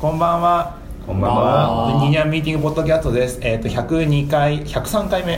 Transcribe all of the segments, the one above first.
こんばんは。こんばんはニニャンミーティングポッドキャストです。えっ、と102回、103回目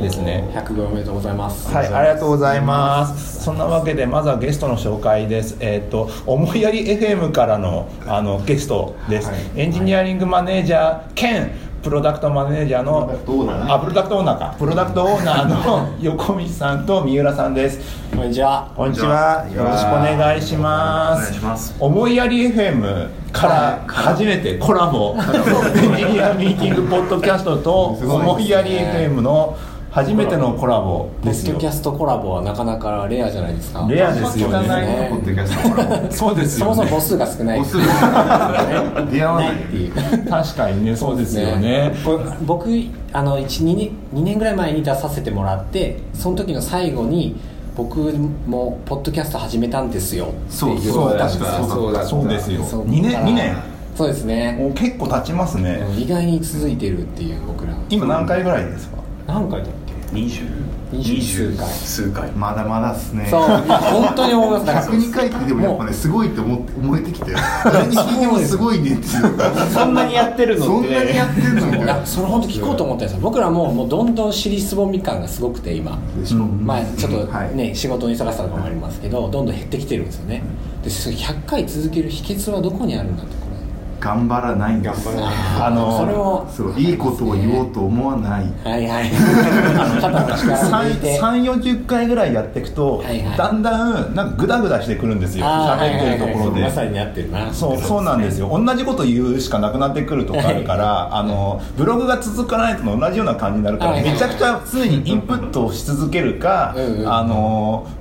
ですね。100号おめでとうございますはい、ありがとうございます。そんなわけで、まずはゲストの紹介です。えっ、と、思いやり FM からの、あの、ゲストです。はいエンジニアリングマネージャー兼、プロダクトマネージャーのプロダクトオーナーねあプロダクトオーナーか。プロダクトオーナーの 横道さんと三浦さんです。こんにちは。こんにちは。よろしくお願いしますお願いします。思いやり FM から初めてコラボ。エンジニアミーティングポッドキャストと思いやり FM の初めてのコラボポですよ。ッドキャストコラボはなかなかレアじゃないですか。レアですよね。そうですそもよね。そも母数が少ない。母数が出会わない。っていう確かにね。そうですよね僕あの 1, 2, 年2年ぐらい前に出させてもらってその時の最後に僕もポッドキャスト始めたんですよってそう言そうったんですよ。確かそうだそうですよ。そう。2年2年。そうですね。結構経ちますね。意外に続いてるっていう僕ら。今何回ぐらいですか？何回だ？っ20二十数回数回。まだまだっすね。けそう。本当に思いますだから102回ってでもやっぱねすごいって思って思えてきて誰に聞いてもすごいねっていう。そんなにやってるのそんなにやってんのいやそれ本当聞こうと思ったんですよ。僕らももうどんどん尻すぼみ感がすごくて今。でしょ。まあちょっとはい。ね、仕事の忙しさとかもありますけどどんどん減ってきてるんですよね。でそれ100回続ける秘訣はどこにあるんだってこ頑張らないんです。れあのそれをそういいことを言おうと思わない。はいはい あの肩の力を抜いて3 4 0回ぐらいやっていくと、はいはい。だんだんなんかグダグダしてくるんですよ。喋ってるところで、はいはいはいまさになってるな。そうそうなんですよ。同じこと言うしかなくなってくるとこあるからあのブログが続かないと同じような感じになるからはいはいめちゃくちゃ常にインプットをし続けるかうんうん。あのな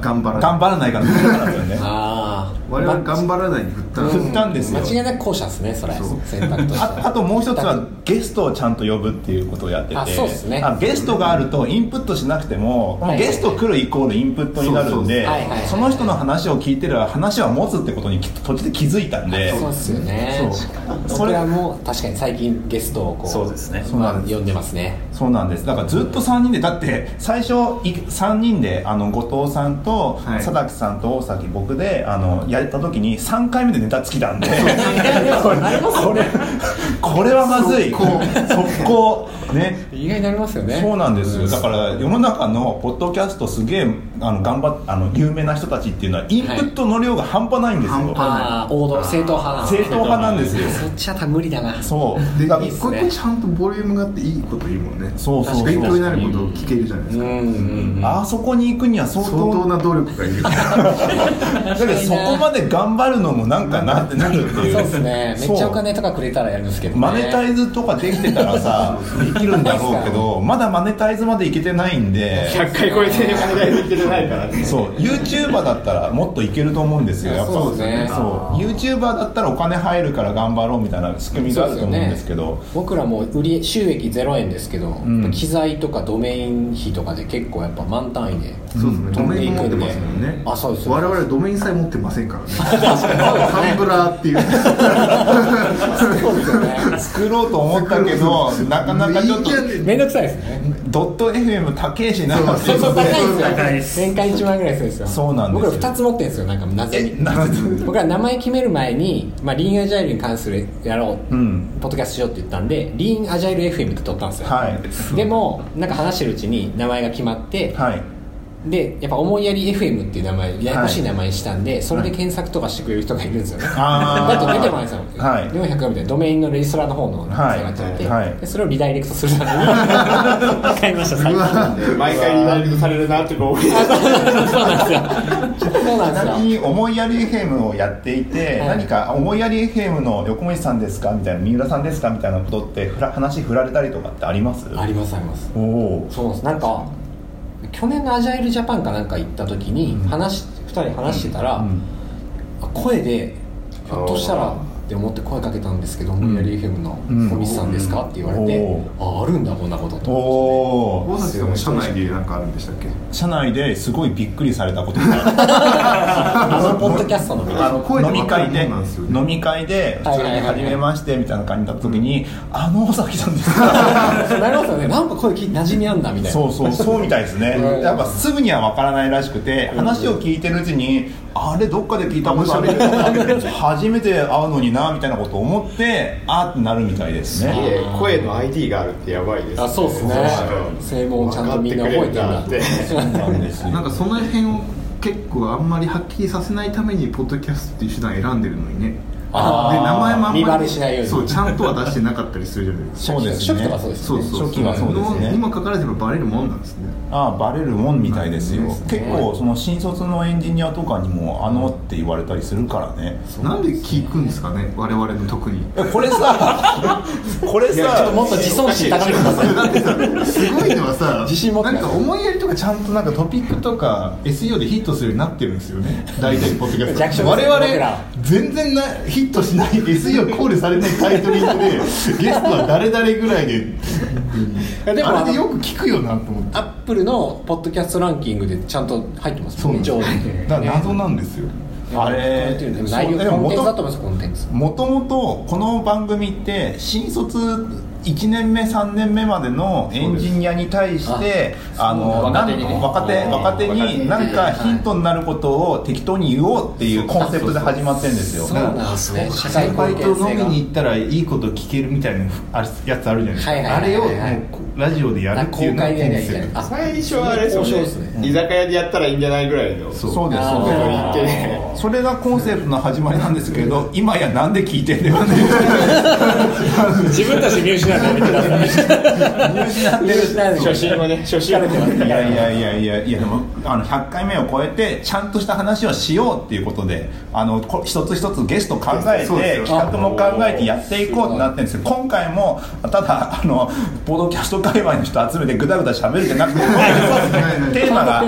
頑張らない。頑張らないかのどっちかよね。ああ我々頑張らないに振った。ら振ったんですよ。間違いなく後者ですねそれ。そう。選択としてああともう一つはゲストをちゃんと呼ぶっていうことをやってて。あそうですね。あゲストがあるとインプットしなくても、はい。ゲスト来るイコールインプットになるんでその人の話を聞いてれば話は持つってことにきっと途中で気づいたんで。そうですよね。そう。僕らも確かに最近ゲストをこうそうですね。そうなんです呼んでますね。そうなんです。だからずっと3人でだって最初い3人であの後藤さんとはい。佐々木さんと大崎僕であのやった時に3回目でネタ尽きたんで。これはまずい。速攻。速攻。ね。意外になりますよね。そうなんですよ。だから世の中のポッドキャストすげえあの頑張っあの有名な人たちっていうのはインプットの量が半端ないんですよ、半端ああ王道正統派なんです正統派なんですよ。そっちは多分無理だな。そう。で一個一個ちゃんとボリュームがあっていいこと言うもんね。そうそうそう勉強になることを聞けるじゃないですか。うんうんうんあそこに行くには相相当当な努力がいる。だけどそこまで頑張るのもなんかなってなるっていう。そうですね。めっちゃお金とかくれたらやるんですけどね。マネタイズとかできてたらさできるんだろうけどまだマネタイズまでいけてないんで。100回超えて金がいけてないからね。そう。YouTuber だったらもっといけると思うんですよやっぱ。そうですね。そう。YouTuber だったらお金入るから頑張ろうみたいな仕組みがあると思うんですけど。僕らも売り収益0円ですけど、ん。機材とかドメイン費とかで結構やっぱ満単位でそうですね。ドメイン持ってますもんね。あそうです。我々ドメインさえ持ってませんからね。そうですねハンブラーっていう。そうですよね。作ろうと思ったけどなかなかちょっと。いいじゃねめんどくさいですね。ドット FM 高いしなそう。そう高いん高いですよ。年間1万ぐらいするんですよ。そうなんですよ。僕ら2つ持ってるんですよなんかなぜえに。なぜ僕ら名前決める前に、まあ、リーンアジャイルに関するやろう、うん。ポッドキャストしようって言ったんでリーンアジャイル FM って撮ったんですよ、はい。でもなんか話してるうちに名前が決まって、はいでやっぱ思いやり FM っていう名前ややこしい名前にしたんで、それで検索とかしてくれる人がいるんですよね、だと出てこないんですよ、はい。400みたいなドメインのレジストラの方の下がっちゃって、はい。はいでそれをリダイレクトするために。買い。ました。最う近。わ毎回リダイレクトされるなってこうそうなんですよ。そうなんちなみに思いやり FM をやっていて、はい。何か思いやり FM の横森さんですかみたいな三浦さんですかみたいなことってふら話振られたりとかってあります？ありますあります。おおそうなんです。なんか去年のアジャイルジャパンかなんか行った時に話し、2人話してたら、声でひょっとしたらって思って声かけたんですけど「思いやり FM のうん。小道さんですか?」って言われてお「ああるんだこんなこと」とおお大崎さんも社内でなんかあるんでしたっけ？社内ですごいびっくりされたことが。あ るあのポッドキャストのあの声で飲み会で飲み会で普通にはい。はいはいはい。初めましてみたいな感じになった時に「あの大崎さんですか?」そうなりますよね。なんか声聞い馴染みあんだみたいな。そうそうそうみたいですね。うん。やっぱすぐには分からないらしくて話を聞いてるうちにあれどっかで聞いたことある。初めて会うのになみたいなことを思ってあーってなるみたいですね。声の ID があるってやばいですあそうですね。声紋ちゃんとみんな覚えてるなって。そうなんですよ。なんかその辺を結構あんまりはっきりさせないためにポッドキャストっていう手段選んでるのにねあーで名前もあんまり見バレしないように。そうちゃんとは出してなかったりするじゃないですか。そうですね初期とかそうですね。そうそう初期はそうですね。にもかかわらずやっぱバレるもんなんですね。ああバレるもんみたいですよ、うん結構その新卒のエンジニアとかにも「あの」って言われたりするからね。なんで聞くんですかね我々の特に。えこれさ これちょっとさもっと自尊心高めてください。だってさすごいのはさ自信持ってなんか思いやりとかちゃんとなんかトピックとか SEO でヒットするようになってるんですよね。大体ポッドキャスト。我々全然なヒットしない SEO コールされないタイトリングでゲストは誰々ぐらいでやでもあれでよく聞くよなと思って。アップルのポッドキャストランキングでちゃんと入ってますもんね上位に。だから謎なんですよあれでも内容そうでもコンテンツだと元思いますコンテンツ。もともとこの番組って新卒1年目3年目までのエンジニアに対してあの若手に若手若手に何かヒントになることを適当に言おうっていうコンセプトで始まってるんですよ。そうなんですね。社会先輩と飲みに行ったらいいこと聞けるみたいなあやつあるじゃないですか、はいはいはいはい。あれをもうラジオでやるっていうのコンセプト最初はあれですね。ね。居酒屋でやったらいいんじゃないぐらいの。そうです。そうです。それがコンセプトの始まりなんですけど今やなんで聞いてんだよね。自分たち見失うのやめてください見失ってる初心をね。初心をいやいやいやいやいやでもあの100回目を超えてちゃんとした話をしようっていうことであのこ一つ一つゲスト考えて企画も考えてやっていこうってなってるんですけど今回もただあのポッドキャスト界隈の人集めてぐだぐだ喋るじゃなくてテーマが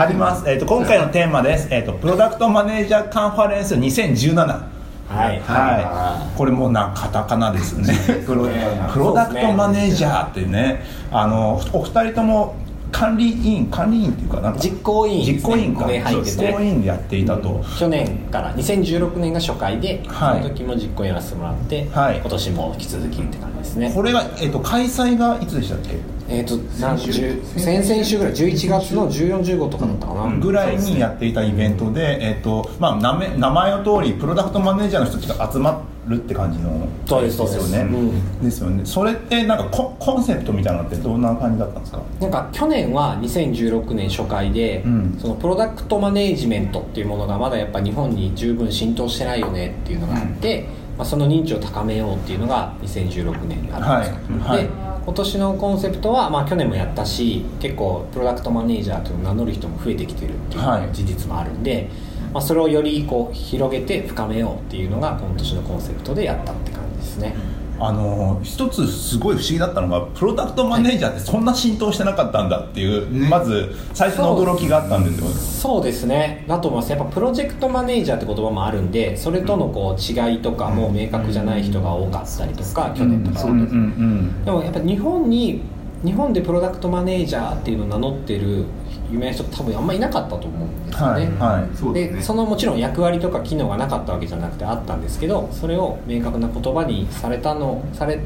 あります、えー、と今回のテーマです、えーと「プロダクトマネージャーカンファレンス2017」はい。はい、これもなカタカナですね。プロプロダクトマネージャーってね。あのお二人とも管理員管理員っていうかなんか実行委員ね。実行委員か。実行委員でやっていたと、去年から2016年が初回で、はい。その時も実行やらせてもらって、はい。今年も引き続きって感じですね。これが、えっと開催がいつでしたっけ？えっ、と何十先々週ぐらい11月の1415とかだったかな、ぐらいにやっていたイベントで、えっとまあ、名前名前の通りプロダクトマネージャーの人たちが集まるって感じのそうですよそうです。ね、うん。ですよね。それってなんかココンセプトみたいなのってどんな感じだったんですか？なんか去年は2016年初回で、うん。そのプロダクトマネージメントっていうものがまだやっぱ日本に十分浸透してないよねっていうのがあって、まあ、その認知を高めようっていうのが2016年にあったんですよ、はい。はい。で今年のコンセプトは、まあ、去年もやったし結構プロダクトマネージャーと名乗る人も増えてきてるっていうはい。事実もあるんで、まあ、それをよりこう広げて深めようっていうのが今年のコンセプトでやったって感じですね、あの一つすごい不思議だったのがプロダクトマネージャーってそんな浸透してなかったんだっていう、ね。まず最初の驚きがあったんですよそうですね。だと思います。やっぱプロジェクトマネージャーって言葉もあるんでそれとのこう違いとかも明確じゃない人が多かったりとか去年とか。うん。うんでもやっぱ日本に日本でプロダクトマネージャーっていうのを名乗ってる有名な人多分あんまりいなかったと思うんですよね、はいはい。そうですね。でそのもちろん役割とか機能がなかったわけじゃなくてあったんですけどそれを明確な言葉にされたのされ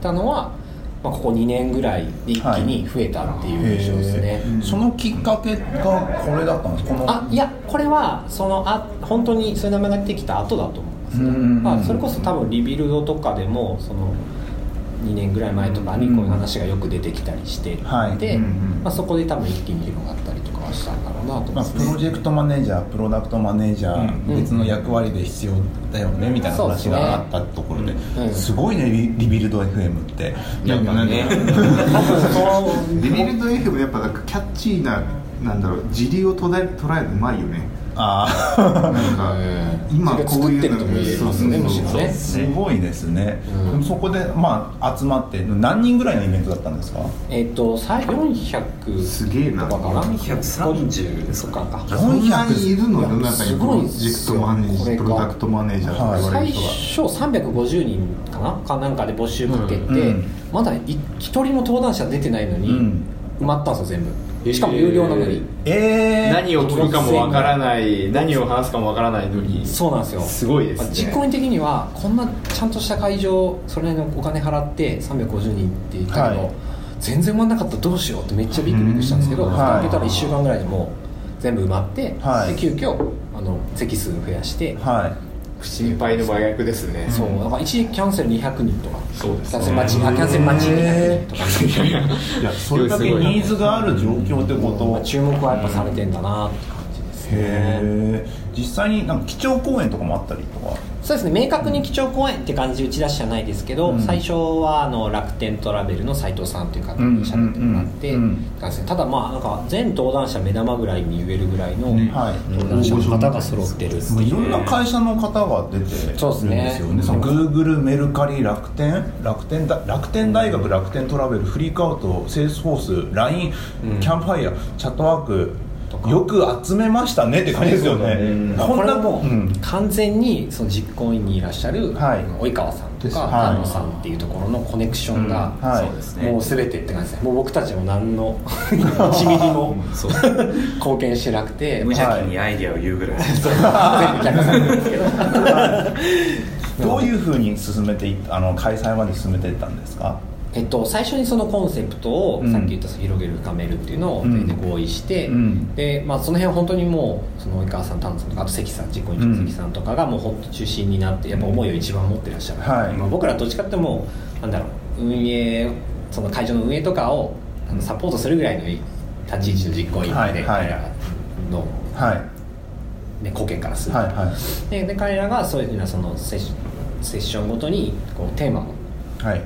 たのは、まあ、ここ2年ぐらいで一気に増えたっていう印象ですね、へー。そのきっかけがこれだったんですこのあいやこれはそのあ本当にそういう名前が出てきた後だと思いますね、うんうんうん。まあ、それこそ多分リビルドとかでもその2年ぐらい前とかにこういう話がよく出てきたりしてて、はい。でまあ、そこで多分一気に広がったりとかはしたんだろうなと思いまあ、プロジェクトマネージャープロダクトマネージャー、うん。別の役割で必要だよねみたいな話があったところで、うん。すごいねリリビルド FM って。いやいやなんか多分そのリビルド F やっぱなんかキャッチーななんだろう時流を捉え捉えるのうまいよねあ なんか今こういうのそれが作ってるとも言えますねむしろね。あすごいですね、うん。でもそこで、まあ、集まって何人ぐらいのイベントだったんですか？えっ、と最400すげえな。とかかな？430とかか。そんなにいるの？世の中にすプロごいですよ。ジェクトマネージこれがプロダクトマネージャー最初350人かな？かなんかで募集かけて、うん。うん。まだ一人も登壇者出てないのに、うん。埋まったんですよ全部しかも有料なのに、えー、何を聞くかもわからない何を話すかもわからないのに。そうなんですよ。すごいですね。実行委員的にはこんなちゃんとした会場それなりのお金払って350人って言ったけど、はい。全然埋まんなかったらどうしようってめっちゃビクビクしたんですけど、開けたら1週間ぐらいでもう全部埋まって、はい。で急遽あの席数増やして、は心配の真逆ですね。そう。だから一時キャンセル200人とか。そうですキャンセル待ちあキャンセル待ち200人とか。いいやそれだけニーズがある状況ってこと。まあ注目はやっぱされてんだなって感じですね、へえ実際になんか基調講演とかもあったりとかそうですね明確に基調講演って感じで打ち出しじゃないですけど、うん。最初はあの楽天トラベルの斉藤さんという方に喋ってもらって、うんうんただまあなんか全登壇者目玉ぐらいに言えるぐらいのはい。登壇者の方が揃ってるっていう。もういろんな会社の方が出てるんですそうですね。よねそのグーグルメルカリ楽天楽天だ楽天大学楽天トラベルフリークアウトセールスフォース LINE、キャンプファイヤーチャットワークよく集めましたねって感じですよね、まあこんなもうん。完全にその実行委員にいらっしゃるはい。及川さんとかです。はい。菅野さんっていうところのコネクションがうんはい。そうですね。もう全てって感じですね。もう僕たちも何の1ミリも貢献してなくて無邪気にアイディアを言うぐらい、全部客さんなんですけど。どういうふうに進めていあの開催まで進めていったんですか？えっと、最初にそのコンセプトを、うん。さっき言った広げる深めるっていうのをうん。全然合意して、うん。でまあ、その辺は本当にもうその及川さん丹野さんとかあと関さん実行委員長の関さんとかがもう本当中心になってやっぱ思いを一番持ってらっしゃる、はい。まあ、僕らどっちかってもうなんだろう運営その会場の運営とかをあのサポートするぐらいの立ち位置の実行委員で、はいはい。彼らの、はい。ね、貢献からする。と、はいはい。でで彼らがそういうふうなそのセッシセッションごとにこうテーマをはい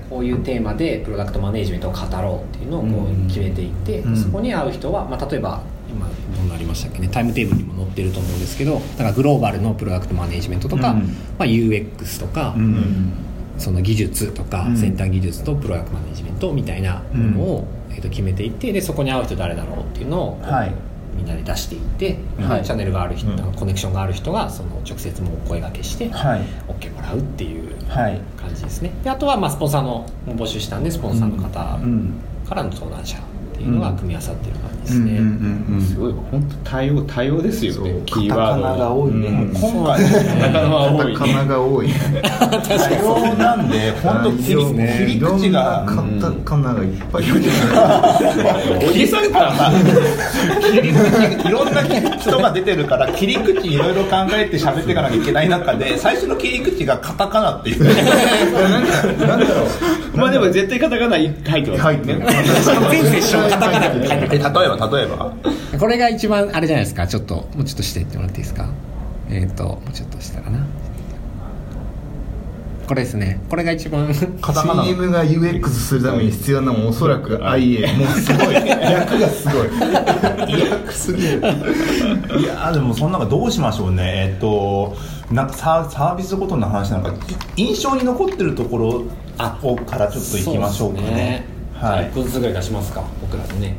こういうテーマでプロダクトマネジメントを語ろうっていうのをこう決めていって、うん。そこに合う人は、まあ、例えば今どうなりましたっけね？タイムテーブルにも載ってると思うんですけどだからグローバルのプロダクトマネジメントとか、うん。まあ、UX とか、うん。その技術とか、うん。先端技術とプロダクトマネジメントみたいなものを、えー、と決めていってでそこに合う人誰だろうっていうのを、はいみんなで出していって、はい。チャンネルがある人、うん。コネクションがある人がその直接もう声掛けして、はい。OK もらうっていうはい。感じですね。であとはまあスポンサーのも募集したんでスポンサーの方うん。からの登壇者っていうのが組み合わさってる感じですね、うんうんうんうん。すごい本当多様多様ですよね。キーワードカタカナが多いね。うん。今回カタカナは多いカタカナが多いね。多様なんで本当切り切り口が。いろんなカタカナがいっぱい おじさんか切り口いろんな人が出てるから切り口いろいろ考えて喋っていかなきゃいけない中で最初の切り口がカタカナっていう。なんだろう。まあでも絶対カタカナ入ってます入カタカナで書いてえ例えば例えば？これが一番あれじゃないですか。ちょっともうちょっとしていってもらっていいですか？えっ、ともうちょっとしたかな。これですね。これが一番カタカナ CM が UX するために必要なもんおそらく IA もうすごい。役がすごい。役すぎる。いやでもその中どうしましょうね。えっとなんかサーサービスごとの話なんか。い印象に残ってるところをからちょっといきましょうかねはい。1個ずつぐらい出しますか。僕らでね。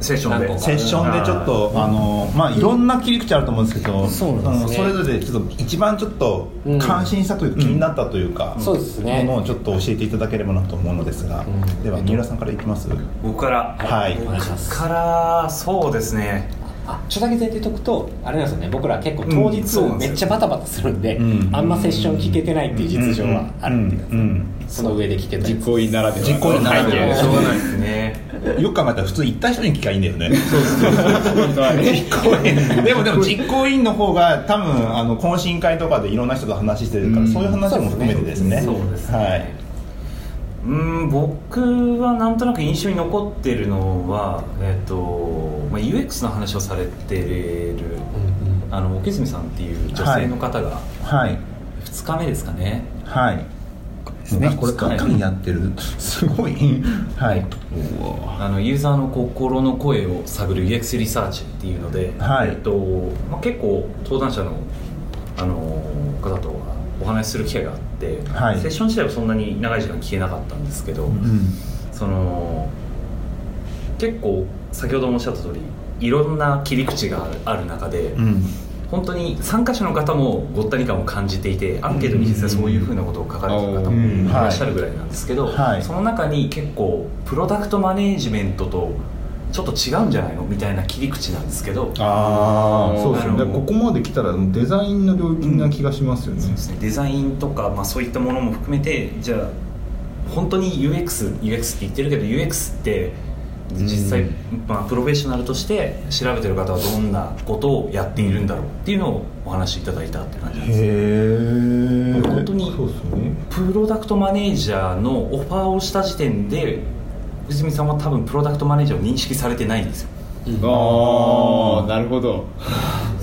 セッションで。セッションでちょっとあのまあいろんな切り口あると思うんですけどそうなんですね。あのそれぞれちょっと一番ちょっとうん感心したというか気になったというか、そうですね。ものをちょっと教えていただければなと思うのですが、うん。では三浦さんからいきます？僕から。はい。お願いします。からそうですねあちょっとだけ前提言っとくとあれなんですよね。僕ら結構当日めっちゃバタバタするんで、うん。あんまセッション聞けてないっていう実情はあるっていうんうんその上で聞けたり。実行委員ならでは。実行委員ならでは。うがないですね。よく考えたら普通行った人に聞きゃいいんだよね。本当はね。実行委員。でもでも実行委員の方が多分あの懇親会とかでいろんな人と話してるから、そういう話も含めてですね。そうですね。はい、うん僕はなんとなく印象に残ってるのは、えっとまあ、UX の話をされてるあの奥泉さんっていう女性の方がはい。2日目ですかね、はい。ね。これ簡単にやってる。すごい。はい。あのユーザーの心の声を探る UX リサーチっていうので、はい。えっとまあ、結構登壇者のあの方とはお話しする機会があって、はい。セッション自体はそんなに長い時間聞けなかったんですけど、うん。その結構先ほどもおっしゃった通りいろんな切り口がある中で、うん。本当に参加者の方もごったに感を感じていてアンケートに実際そういうふうなことを書かれてる方うん。もいらっしゃるぐらいなんですけど、はい。その中に結構プロダクトマネージメントとちょっと違うんじゃないのみたいな切り口なんですけど。あそうですね。ここまで来たらデザインの領域な気がしますよね、そうですね。デザインとか、まあ、そういったものも含めてじゃあ本当に UX UX って言ってるけど UX って実際、まあ、プロフェッショナルとして調べてる方はどんなことをやっているんだろうっていうのをお話しいただいたって感じなんです。へえ本当にプロダクトマネージャーのオファーをした時点で藤見さんは多分プロダクトマネージャーを認識されてないんですよ。ああなるほど。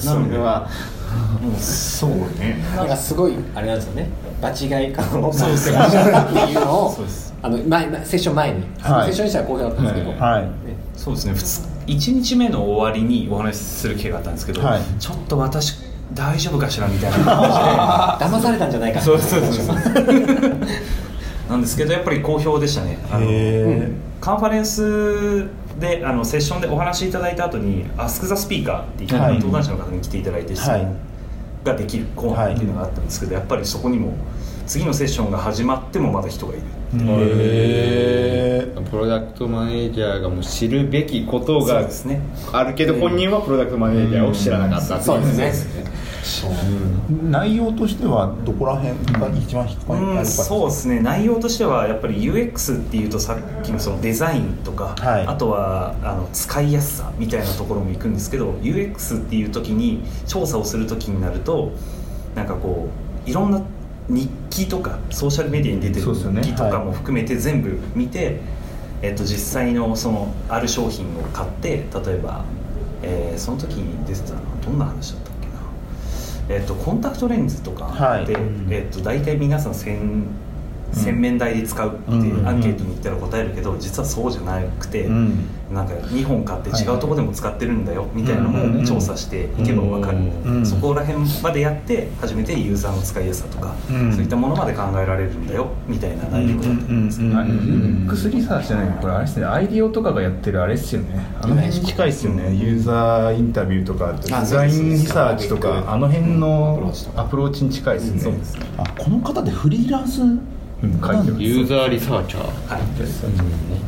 なのでそれは。もうそうね。なんかすごいあれなんですよね。場違い感をそうです。感じてらっしゃったっていうのをそうです。あの前セッション前に、はい。セッションにしたら好評だったんですけど、はい。ねそうですね。1日目の終わりにお話しする機会があったんですけど、はい。ちょっと私大丈夫かしらみたいな感 騙されたんじゃないかじでそうそうそう。なんですけどやっぱり好評でしたね。あのへえカンファレンスであのセッションでお話しいただいた後に「アスク・ザ・スピーカー」っていうはい。登壇者の方に来ていただいて質はい。問ができるコーナーっていうのがあったんですけど、やっぱりそこにも次のセッションが始まってもまだ人がいる。へえプロダクトマネージャーがもう知るべきことがそうですね。あるけど本人はプロダクトマネージャーを知らなかったっていそうですね内容としてはどこら辺が一番引っかかりうんそうですね。内容としてはやっぱり UX っていうとさっきのそのデザインとか、はい。あとはあの使いやすさみたいなところも行くんですけど UX っていう時に調査をする時になるとなんかこういろんな日記とかソーシャルメディアに出てる日記とかも含めて全部見て、えっと、実際のそのある商品を買って例えば、えーその時に出てたのはどんな話だった？えっと、コンタクトレンズとかはい。で、えっと、大体皆さん洗洗面台で使うってうん。アンケートに言ったら答えるけど実はそうじゃなくて、うん。なんか2本買って違うとこでも使ってるんだよみたいなのも調査していけば分かる、うん。そこら辺までやって初めてユーザーの使いやすさとか、うん。そういったものまで考えられるんだよみたいな内容だったんですね、うん。うん。うん。UX リサーチじゃないこれあれですね。アイディオとかがやってるあれっすよね。あの辺に近いっすよね。ユーザーインタビューとかデあザインリサーチとかあの辺のアプローチに近いっすね。そうですね。あこの方でフリーランスうん。書いてますユーザーリサーチャー。はい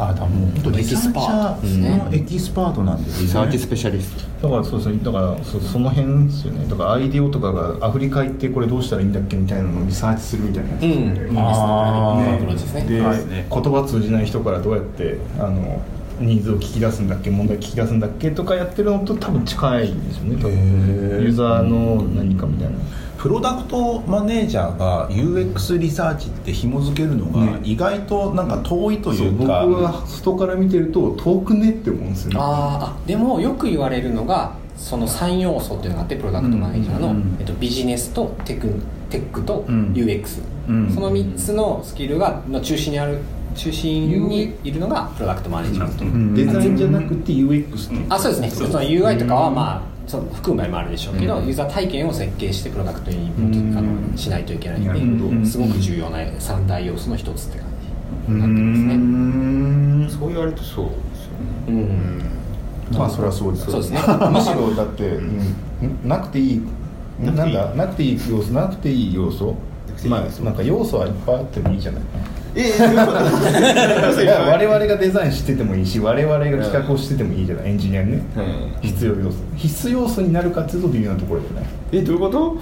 あだからもう本当エキスパート。ですねのエキスパートなんですリサーチスねペシャリスト。だからそうそうだからそその辺ですよね。だから IDEO とかがアフリカ行ってこれどうしたらいいんだっけみたいなのをリサーチするみたいなやつ。うん。あー。アプロー。チですねで、はい。ね言葉通じない人からどうやってあのニーズを聞き出すんだっけ問題聞き出すんだっけとかやってるのと多分近いんですよね。ユーザーの何かみたいなプロダクトマネージャーが UX リサーチって紐付けるのがね意外となんか遠いとそいうう僕か、は外から見てると遠くねって思うんですよね。あーあでもよく言われるのがその3要素っていうのがあってプロダクトマネージャーの、うん。うんうんえっと、ビジネスとテクテックとうん。UX、うん。その3つのスキルがの中心にある中心にいるのがプロダクトマネージャーと、ん。デザインじゃなくて UX ってあそうですね。その UI とかはまあその含む場合もあるでしょうけど、うん。ユーザー体験を設計してプロダクトにうん。あのしないといけないなるほど。のですごく重要な三大要素の一つって感じになってますね。ん。そう言われるとそうですよね。うん。まあそれはそうです。そうですね。むしろだって、うん。なくていい。なんだ。なくていい要素。なくていい要素。まあなんか要素はいっぱいあってもいいじゃないええ 我々がデザインしててもいいし我々が企画をしててもいいじゃない？エンジニアにね、必要要素。必須要素になるかっていうと微妙なところじゃないえどういうこと？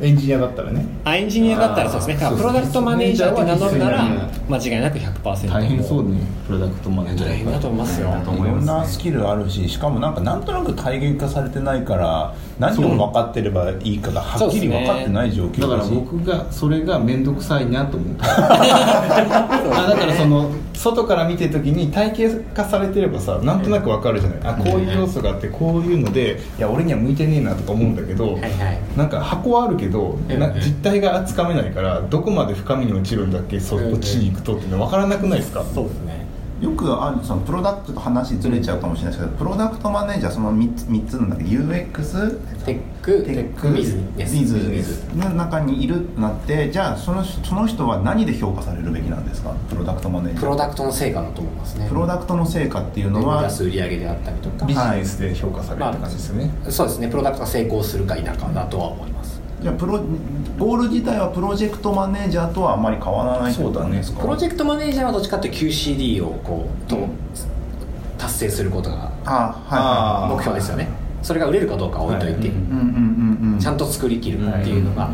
エンジニアだったらね。あエンジニアだったらそうですね。だからプロダクトマネージャーって名乗るなら間違いなく100%大変そうねプロダクトマネージャー。大変だと思いますよ。いろんなスキルあるししかもなんかなんとなく体系化されてないから何を分かってればいいかがはっきり分かってない状況だから僕がそれが面倒くさいなと思った。あだからその外から見てる時に体系化されてればさなんとなくわかるじゃない、あこういう要素があってこういうのでいや俺には向いてねえなとか思うんだけど、はいはい。なんか箱はあるけど、な実態がつかめないからどこまで深みに落ちるんだっけそこっちに行くとっていうの分からなくないですか、そうですねよくあるそのプロダクトと話ずれちゃうかもしれないですけど、プロダクトマネージャーその 3, つ三つなんだっけ？ UX Tech Tech。Bizビズの中にいるなってじゃあそのその人は何で評価されるべきなんですか？プロダクトマネージャー。プロダクトの成果だと思いますね。プロダクトの成果っていうのは出す売り上げであったりとか。ビジネスで評価されるって感じですよね、そうですね。プロダクトが成功するか否かだとは思いますじゃあプロゴール自体はプロジェクトマネージャーとはあまり変わらないってことなんですかプロジェクトマネージャーはどっちかっていうと QCD をこうと達成することが目標ですよね。それが売れるかどうかは置いといて、うんうんうんうんちゃんと作りきるっていうのが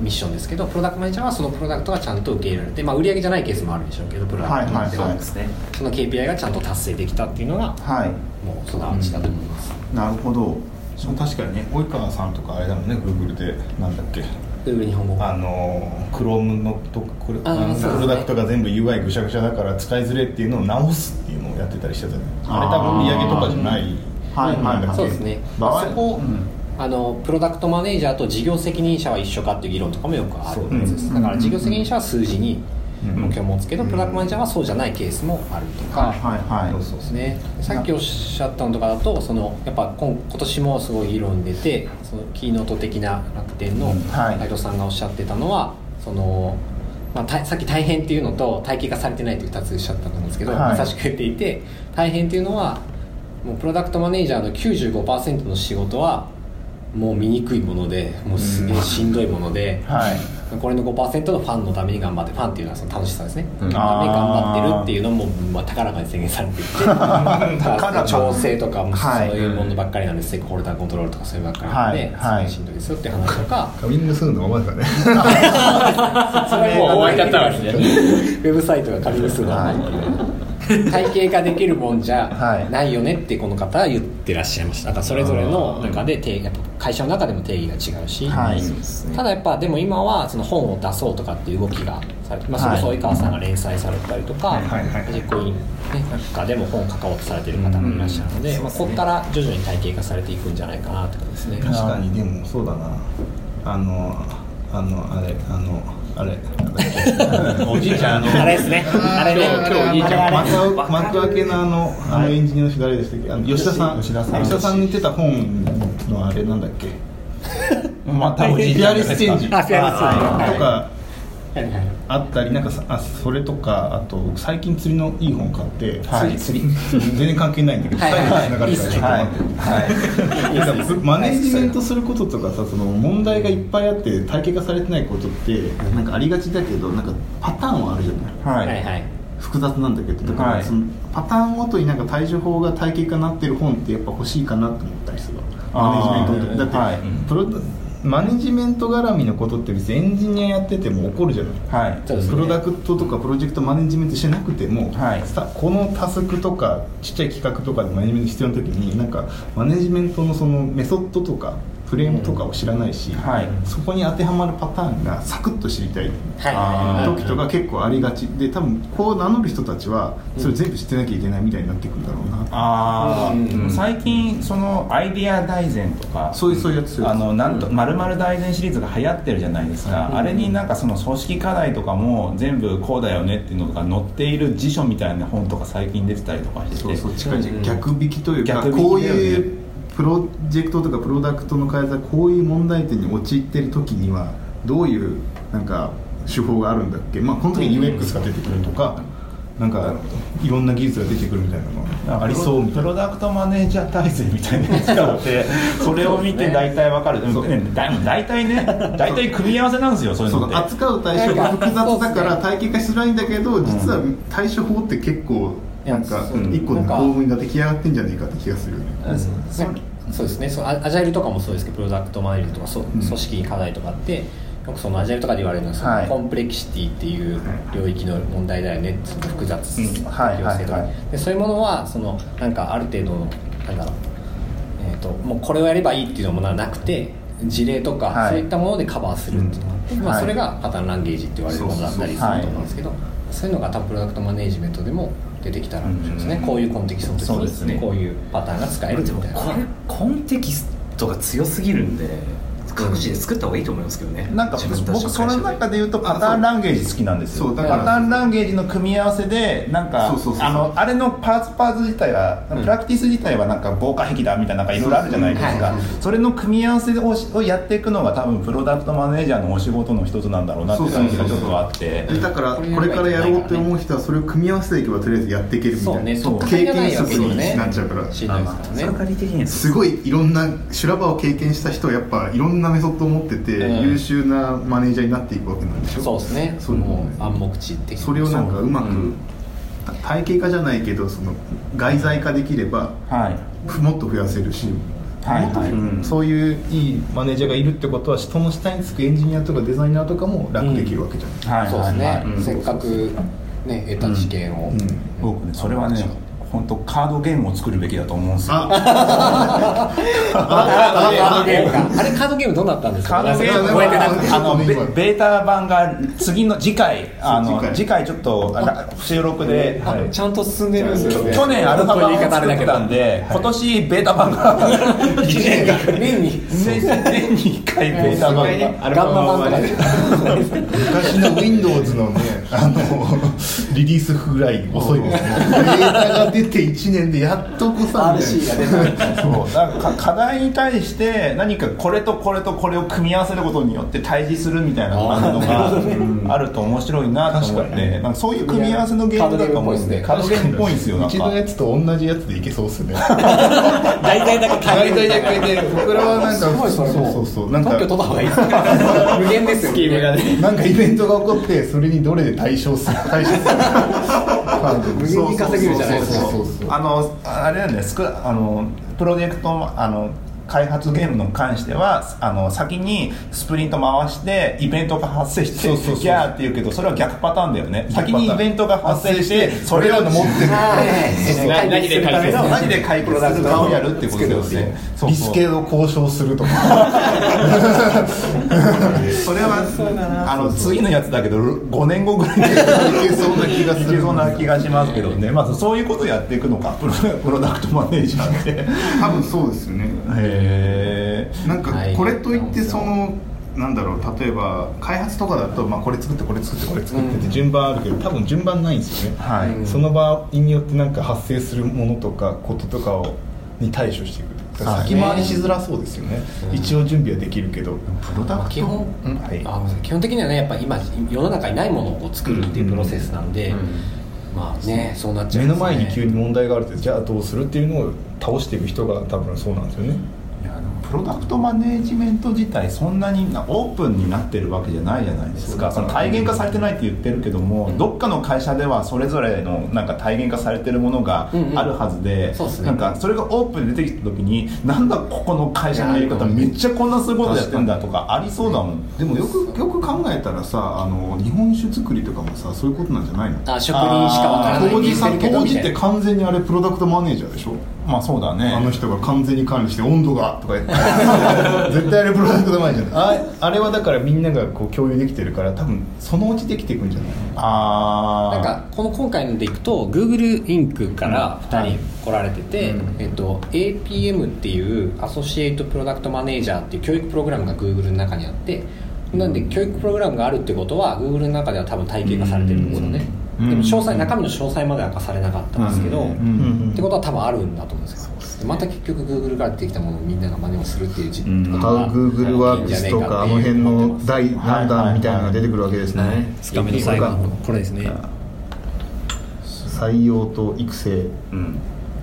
ミッションですけどプロダクトマネージャーはそのプロダクトがちゃんと受け入れられて、まあ、売上じゃないケースもあるでしょうけどプロダクトはいはいはい。ですねその KPI がちゃんと達成できたっていうのがはい。もうそのアンチだと思います、なるほどそう確かにね及川さんとかあれだもんね Google で。なんだっけ。Google 日本語。あの Chrome のとこれあのプロダクトが全部 UI ぐしゃぐしゃだから使いづれっていうのを直すっていうのをやってたりしてたねあれ多分売り上げとかじゃない。はいはいなんだっけ。そうですね。場合そこ、うん。あのプロダクトマネージャーと事業責任者は一緒かっていう議論とかもよくあるそうやつです、だから事業責任者は数字にうん。目標を持つけど、プロダクトマネージャーはそうじゃないケースもあるとか、はいはいはい。そうですね。さっきおっしゃったのとかだとそのやっぱ今今年もすごい議論に出てそのキーノート的な楽天のはい。斉藤さんがおっしゃってたのはその、まあ、たさっき大変っていうのと体系化されてないという2つおっしゃったんですけど、はい。まさしく言っていて大変っていうのはもうプロダクトマネージャーの95%の仕事はもう見にくいものでもうすげえしんどいもので、はい。これの5%のファンのために頑張ってファンっていうのはその楽しさですね、うん。ために頑張ってるっていうのも、まあ、高らかに宣言されていて 調整とかもそうはいいうものばっかりなんです、ステークホルダーコントロールとかそういうばっかりなんで、はい。はい。すごいしんどいですよっていう話とか。カミングスーンのままですかね。それもう終わり方ですね。ウェブサイトが仮にするのは 体系化できるもんじゃはい。ないよねってこの方は言ってらっしゃいました。だからそれぞれの中で定義会社の中でも定義が違うし、はい。ただやっぱでも今はその本を出そうとかっていう動きがされて、まあ、それこそ及川さんが連載されたりとか、実行委員、ね、なんかでも本を関わってされてる方もいらっしゃるので、まあ、ここから徐々に体系化されていくんじゃないかなってことですね。確かに。でもそうだな。あのあのあれあのあれ。なんだっけおじいちゃんあのあれですね。あれね。今日今日おじいちゃん。あれあれ幕幕開けのあのあのエンジニアの人誰でしたっけ？あの吉田さん。吉田さん。吉田さんに言ってた本のあれなんだっけ？またおじいちゃんピアレスチェンジ。あピアレスチェンジ。とかはいはいあったりなんかさあそれとかあと最近釣りのいい本買って、はい。釣り全然関係ないんだけどはい。はい最後に繋がるからちょっとはい待って、はい。マネジメントすることとかさその問題がいっぱいあって体系化されてないことってなんかありがちだけどなんかパターンはあるじゃない？はい。はいはい。複雑なんだけどだから、はい。そのパターンごとになんか対処法が体系化になってる本ってやっぱ欲しいかなと思ったりするわ。マネジメントだって、はい。プロマネジメント絡みのことって別にエンジニアやってても起こるじゃない。はい。そうですね。プロダクトとかプロジェクトマネジメントしてなくても、はい。さこのタスクとかちっちゃい企画とかでマネジメント必要な時になんかマネジメントのそのメソッドとかフレームとかを知らないし、はい。そこに当てはまるパターンがサクッと知りたいはい。時とか結構ありがち。で多分こう名乗る人たちはそれ全部知ってなきゃいけないみたいになってくるんだろうな、あうん。あ最近そのアイディア大全とかそういうそういうやつ。あのなんとまるまる大全シリーズが流行ってるじゃないですか、あれになんかその組織課題とかも全部こうだよねっていうのとか載っている辞書みたいな本とか最近出てたりとかしてて。そうそう近いうん。逆引きというか、逆引きだよね。こういうプロジェクトとかプロダクトの開発はこういう問題点に陥ってる時にはどういうなんか手法があるんだっけ？まあこの時に UX が出てくるとか、なんかいろんな技術が出てくるみたいなのがありそうみたいな。プロダクトマネージャー大全みたいなやつがあって それを見て大体わかる、大体ね大体組み合わせなんですよそういうのって。扱う対処が複雑だから体系化しづらいんだけど実は対処法って結構なんか一個のなんか公務員が出来上がってんじゃねえかって気がするよねそうそうですね。そうアアジャイルとかもそうですけどプロダクトマネージとかそう組織課題とかってよくそのアジャイルとかで言われるのはその、はい。コンプレキシティっていう領域の問題だよねその複雑うん。はい適応性とかはいはい。でそういうものはそのなんかある程度のなんだろう、えー、ともうこれをやればいいっていうのもなくて事例とか、はい。そういったものでカバーするっていうのがあって、まあ、それがパターンランゲージって言われるものだったりすると思うんですけど、そういうのが多分プロダクトマネージメントでも出てきたら面白いですね、うん。こういうコンテキストの時そうですね。にこういうパターンが使えるみたいな。これコンテキストが強すぎるんで各自で作った方がいいと思いますけどね。なんか自分たち僕その中で言うとパターンランゲージ好きなんですよ。そうだから。パターンランゲージの組み合わせでなんかあのあれのパーツパーツ自体は、プラクティス自体はなんか防火壁だみたいななんかいろいろあるじゃないですか、はいそれの組み合わせをしをやっていくのが多分プロダクトマネージャーのお仕事の一つなんだろうなって感じがちょっとあって。だからこれからやろうって思う人はそれを組み合わせていけばとりあえずやっていけるみたいな。そうね。経験則にねなっちゃうから。ね。それが理的にはすごいいろんな修羅場を経験した人はやっぱいろんなメソッドを持ってて、うん。優秀なマネージャーになっていくわけなんでしょ？そうですね。そうもう暗黙知的なそれをなんかうまく、う。ん体系化じゃないけどその外在化できればはい。もっと増やせるしはいはい。うん。そういういいマネージャーがいるってことはその下につくエンジニアとかデザイナーとかも楽できるわけじゃない、はいそうですね、はいうん。せっかくね得た知見を、僕ねそれはね本当カードゲームを作るべきだと思うんですよ。カードゲーム。かあれカードゲームどうなったんですか？カードゲーム。覚えてなくてはあのベベータ版が次の次回あの次回。次回ちょっとあ収録で、あちゃんと進んでるんですよね。去年アルファ版を作ったんで、今年ベータ版が1年が年に年年に1回ベータ版が。ガンマ版とかで昔の Windows のねあのリリースぐらい遅いですね データが出て1年でやっとこさ RC なが出てそうだからか課題に対して何かこれとこれとこれを組み合わせることによって対峙するみたいなのがあると面白いなと思っ確かにてなんかそういう組み合わせのゲームだと思うんでカードゲームっぽいんですよなんか。うちのやつと同じやつでいけそうっすね大体だけ大体だけで僕らはなんかそうそうそう。なんか特許取った方がいい無限ですよ。スキームがねなんかイベントが起こってそれにどれで対処する対処する無限に稼げるじゃないですか。あのあれなんですくあのプロジェクトあの開発ゲームに関してはあの先にスプリント回してイベントが発生してそうそうそう。ギャーって言うけどそれは逆パターンだよね。先にイベントが発生してそれを持ってる。何で解決何で解決するかをやるってことですね。そうリそう。スケを交渉するとか。それはあの次のやつだけど5年後ぐらいに。いけそうな気がするいけそうな気がしますけどね。まずそういうことをやっていくのか。プロプロダクトマネージャーって多分そうですよねへえなんかはいこれといってそのなんだろう例えば開発とかだと、まあ、これ作ってこれ作ってこれ作ってって順番あるけど多分順番ないんですよね、はい。その場によってなんか発生するものとかこととかをに対処していく。はい。先回りしづらそうですよね、一応準備はできるけどプロダクト基本、うん。はい。あ基本的にはねやっぱ今世の中にないものを作るっていうプロセスなんで、まあねそうなっちゃい目ますね。の前に急に問題があるってじゃあどうするっていうのを倒していく人が多分そうなんですよねプロダクトマネージメント自体そんなになオープンになってるわけじゃないじゃないですか。その体現化されてないって言ってるけども、どっかの会社ではそれぞれのなんか体現化されてるものがあるはずで、なんかそれがオープンに出てきた時になんだここの会社のやり方めっちゃこんなすごいことやってんだとかありそうだもん。でもよくよく考えたらさあの日本酒作りとかもさそういうことなんじゃないの？あ職人しかわからない当時ってるけど当時ってみたいな完全にあれプロダクトマネージャーでしょ？まあそうだね。あの人が完全に管理して温度がとか言って。絶対あれプロダクトマネージャーだよああれはだからみんながこう共有できてるから多分そのうちできていくんじゃない？ああなんかこの今回のでいくと Google インクから2人来られてて、えっと、APM っていうアソシエイトプロダクトマネージャーっていう教育プログラムが Google の中にあってなんで教育プログラムがあるってことは Google の中では多分体系化されてるんですよね、うんでも詳細中身の詳細までは明かされなかったんですけど、うんうんってことは多分あるんだと思うんですよ。でまた結局 Google から出てきたものをみんなが真似をするっていう時うん。ことがあ Google ワークスとかあの辺の第何弾みたいなのが出てくるわけですね、つかめの最後のこれですね。採用と育成。うん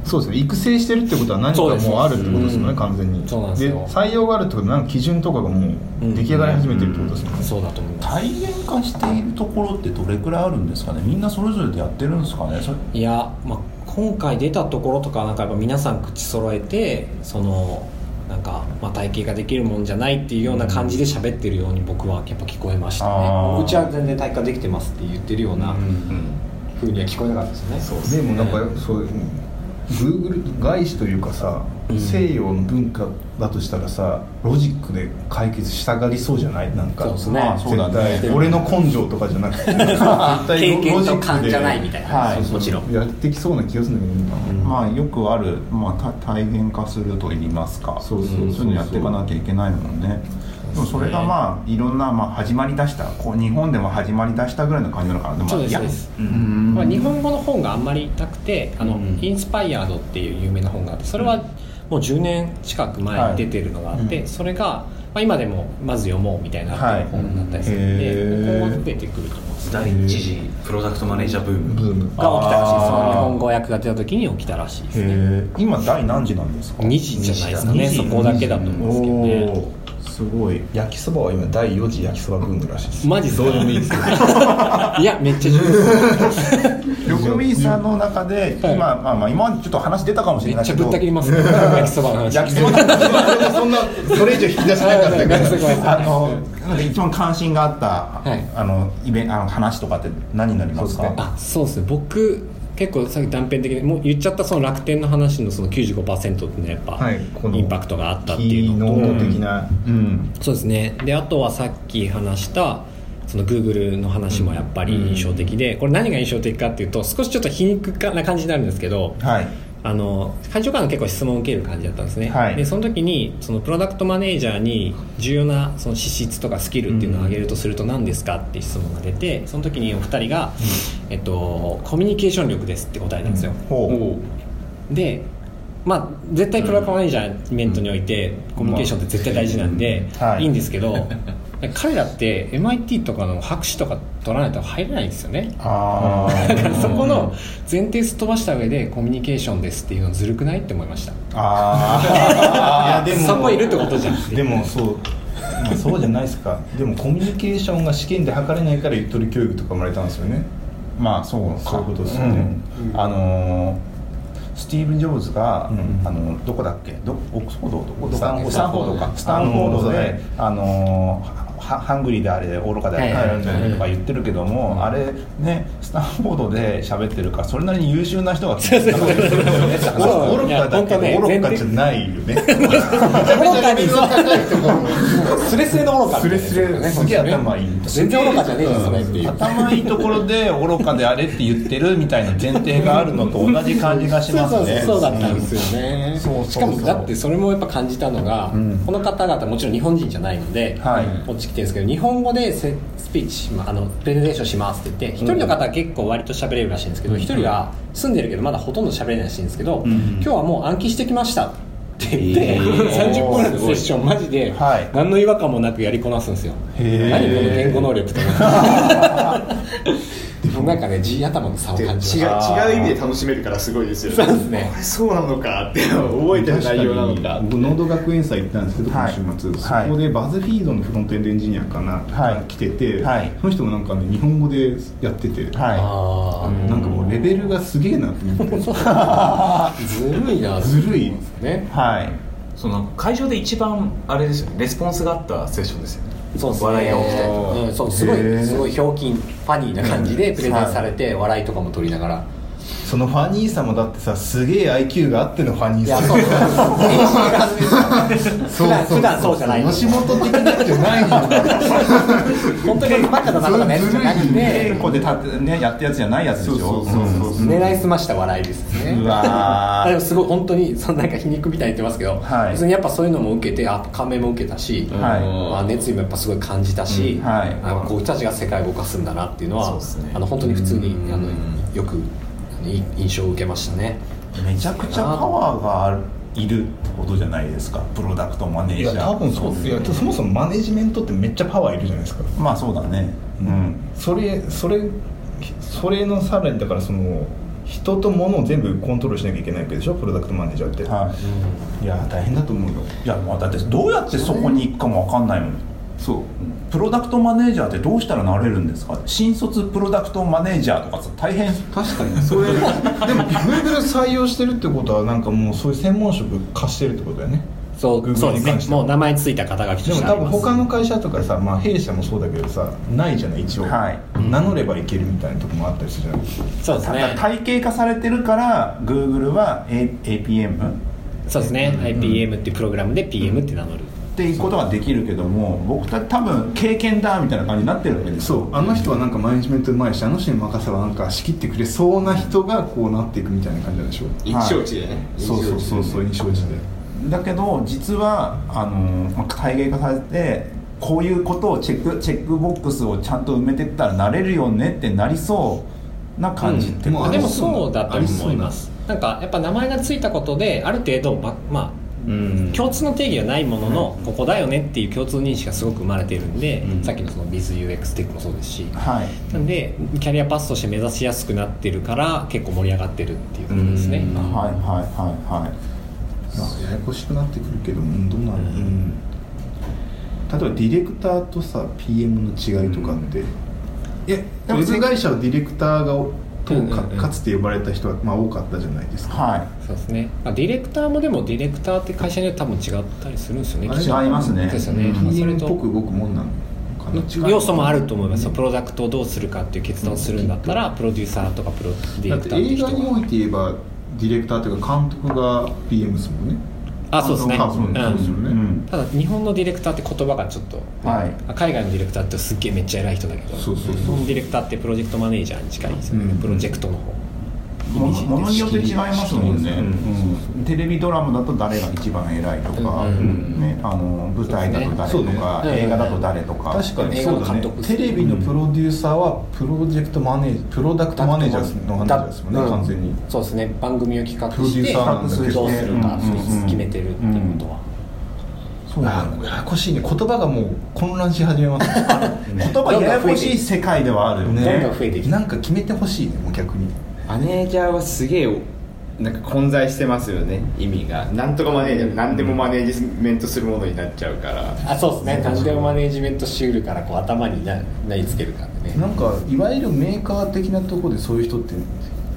そうですね。育成してるってことは何かもうあるってことですよねうん完全に。そうなんですよ。採用があるってことはなんか基準とかがもう出来上がり始めてるってことですよね、そうだと思います。体現化しているところってどれくらいあるんですかね？みんなそれぞれでやってるんですかね？いや、まあ、今回出たところとかはなんかやっぱ皆さん口揃えてそのなんか、まあ、体系ができるもんじゃないっていうような感じで喋ってるように僕はやっぱ聞こえましたね。うちは全然体系化できてますって言ってるようなふうには聞こえなかったですね。でもなんかそう Google 外資というかさ、西洋の文化だとしたらさロジックで解決したがりそうじゃない？なんかそうですね。まあそうだね。絶対。俺の根性とかじゃなくて。絶対経験とロジックで。勘じゃないみたいな、はい。もちろん。やってきそうな気がするんだけどな、まあよくある、まあ、た体現化すると言いますか。そうそうそういうのやっていかなきゃいけないもんね。でもそれがまあいろんな、まあ、始まりだしたこう日本でも始まりだしたぐらいの感じなのかなでもそうですそうです。うん。まあ、日本語の本があんまりなくてあの、インスパイアードっていう有名な本があってそれはもう10年近く前に出てるのがあって、それが、まあ、今でもまず読もうみたいにな本だったりするんで、はい今後は増えてくると思います。第一次プロダクトマネージャーブーム。が起きたらしいです。日本語訳が出た時に起きたらしいですね。今第何次なんですか？2時じゃないですかね。そこだけだと思うんですけどねすごい。焼きそばは今第4次焼きそばブームらしいです。マジどうでもいいですけど いやめっちゃ重要です。よくふみさんの中で今、まあまあ今までちょっと話出たかもしれないけどぶった切ります。ね焼きそばの話。焼きそばのそんなそれ以上引き出しなかったけどあの一番関心があった、はい。あのイベンあの話とかって何になりますか？あそうですね。僕結構さっき断片的にもう言っちゃったその楽天の話のその95%っていうのはやっぱ、はいこのインパクトがあったっていうの。とノート的な。うん。そうですね。であとはさっき話したその Google の話もやっぱり印象的で、これ何が印象的かっていうと少しちょっと皮肉な感じになるんですけどはいあの会長からの結構質問を受ける感じだったんですね、はい。でその時にそのプロダクトマネージャーに重要なその資質とかスキルっていうのを挙げるとすると何ですかっていう質問が出てその時にお二人が、えっと、コミュニケーション力ですって答えたんですよ、ほでまあ絶対プロダクトマネージャーメントにおいてコミュニケーションって絶対大事なんで、はい。い、いんですけど 彼らって MIT とかの博士とか取らないと入れないんですよね。うあだからーそこの前提すっ飛ばした上でコミュニケーションですっていうのずるくないって思いました。あー。いやでもそこいるってことじゃん。でもそう、まあ、そうじゃないですか。でもコミュニケーションが試験で測れないからゆとり教育とか生まれたんですよね。まあそうか。そういうことですよね。うん。あのースティーブ・ジョブズが、うん。あのどこだっけ？どオックスフォード？どこスタンフォードか。スタンフォードであのーはハングリーであれ愚かであれとか言ってるけども、あれねスタンフォードで喋ってるからそれなりに優秀な人が聞いてたんですよねだからそう。愚かだけど愚かじゃないよね。愚かにスレスレの愚かスレスレすげえ頭いい。全然愚かじゃねえよそれっていう。頭いいところで愚かであれって言ってるみたいな前提があるのと同じ感じがしますね。そうそうそう。だったんですよね、そうそうそう。しかもだってそれもやっぱ感じたのが、ん。この方々もちろん日本人じゃないので、てるんですけど日本語でせスピーチしまあのプレゼンテーションしますって言って一、人の方は結構割と喋れるらしいんですけど一、人は住んでるけどまだほとんど喋れないらしいんですけど、今日はもう暗記してきましたって言って、えー。30分のセッションマジではい。何の違和感もなくやりこなすんですよ、何この言語能力ってもうなんかね G 頭の差を違う感じまし違う意味で楽しめるからすごいですよね。そうですね。これそうなのかって覚えてる内容なのか僕ノード学園祭行ったんですけど今はい。週末、はい。そこでバズフィードのフロントエンドエンジニアかな、はい。来てて、はい。その人もなんかね日本語でやってて、はあなんかもうレベルがすげえなって思って。あずるいな。ずるい。ね。いはい。その会場で一番あれですよね。レスポンスがあったセッションですよねそうですね。笑いが起きてうん、そうすごいすごいひょうきんファニーな感じでプレゼンされて笑いとかも取りながらそのファニーさもだってさすげえ IQ があってのファニーさ。いやそうそう。普段普段そうじゃない。の吉本的なじゃないの本当にバカだなとかのやつじゃなく稽て古で立ってねやったやつじゃないやつでしょ。狙いすました笑いですね。うわでもすごい本当にそのなんか皮肉みたいに言ってますけど、はい。別にやっぱそういうのも受けてあ感銘も受けたし、はい。あ熱意もやっぱすごい感じたし、うん。はい。あこういう人たちが世界を動かすんだなっていうのはあの本当に普通にあのよく印象を受けましたね。めちゃくちゃパワーがあるいるってことじゃないですか。プロダクトマネーいジャー。や多分そういやそもそもマネジメントってめっちゃパワーいるじゃないですか。まあそうだね。うん。それそれそれのさらにだからその人と物を全部コントロールしなきゃいけないわけでしょ？プロダクトマネージャーって、はい。いや大変だと思うよ。いやまあだってどうやってそこに行くかも分かんないもんそう。プロダクトマネージャーってどうしたらなれるんですか？新卒プロダクトマネージャーとかさ大変。確かに。それでも Google 採用してるってことはなんかもうそういう専門職貸してるってことだよね。そうそうですに関しては。ねもう名前ついた肩書きとでもしてあります。多分他の会社とかさ、まあ、弊社もそうだけどさないじゃない一応、はい。名乗ればいけるみたいなとこもあったりするじゃない？そうですね。体系化されてるから Google は、A、APM そうですね、IPM っていうプログラムで PM って名乗る、っていうことができるけども僕た多分経験だみたいな感じになってるわけですよ。そう。あの人はなんかマネジメントうまいしあの人に任せばなんか仕切ってくれそうな人がこうなっていくみたいな感じなんでしょ一生地でね。そうそうそうそう印象値で。だけど実はあのまあ体系化されてこういうことをチェックチェックボックスをちゃんと埋めてったらなれるよねってなりそうな感じってうんことでもそうなそうだと思います。なんかやっぱ名前がついたことである程度ばまあうん共通の定義はないものの、ここだよねっていう共通認識がすごく生まれているんで、うん。さっきのその BizUX テックもそうですし。はい。なんでキャリアパスとして目指しやすくなってるから結構盛り上がってるっていうことですね、うん。はいはいはいはい。まあややこしくなってくるけどうんどうなの、うん、例えばディレクターとさ PM の違いとかって、いやウェブ会社はディレクターがとかうんうんうん。かつて呼ばれた人はまあ多かったじゃないですか。はそうですね、まあ、ディレクターもでもディレクターって会社によって多分違ったりするんですよね。違いますね。ですよね、まあそれと。っぽく動くもんなのかな。違う要素もあると思います。よプロダクトをどうするかっていう決断をするんだったらプロデューサーとかプロディレクターっていう映画において言えばディレクターというか監督が PM ですもんねあそうですね。ううん。ただ日本のディレクターって言葉がちょっと、はい。海外のディレクターってすっげえめっちゃ偉い人だけどそうそうそう。日本のディレクターってプロジェクトマネージャーに近いですよね、うん。プロジェクトの方ものものによって違いますもんね、うん。うん。テレビドラマだと誰が一番偉いとか、うん。ね、あの舞台だと誰とか、そうね。映画だと誰とか、確かに。映画のそうだね。監督。テレビのプロデューサーはプロジェクトマネージプロダクトマネージャーの話ですもんねうん完全に。そうですね。番組を企画プロデュしてど。どうするかうん。うんうん。決めてるっていうことは、そうややこしいね。言葉がもう混乱し始めます 言葉ややこしい世界ではあるよね。なんか決めてほしいねもう逆にマネージャーはすげえなんか混在してますよね意味が。なんとかマネージャー何でもマネージメントするものになっちゃうから。あそうですね。何でもマネージメントしうるからこう頭にな何つけるかでね。なんかいわゆるメーカー的なところでそういう人って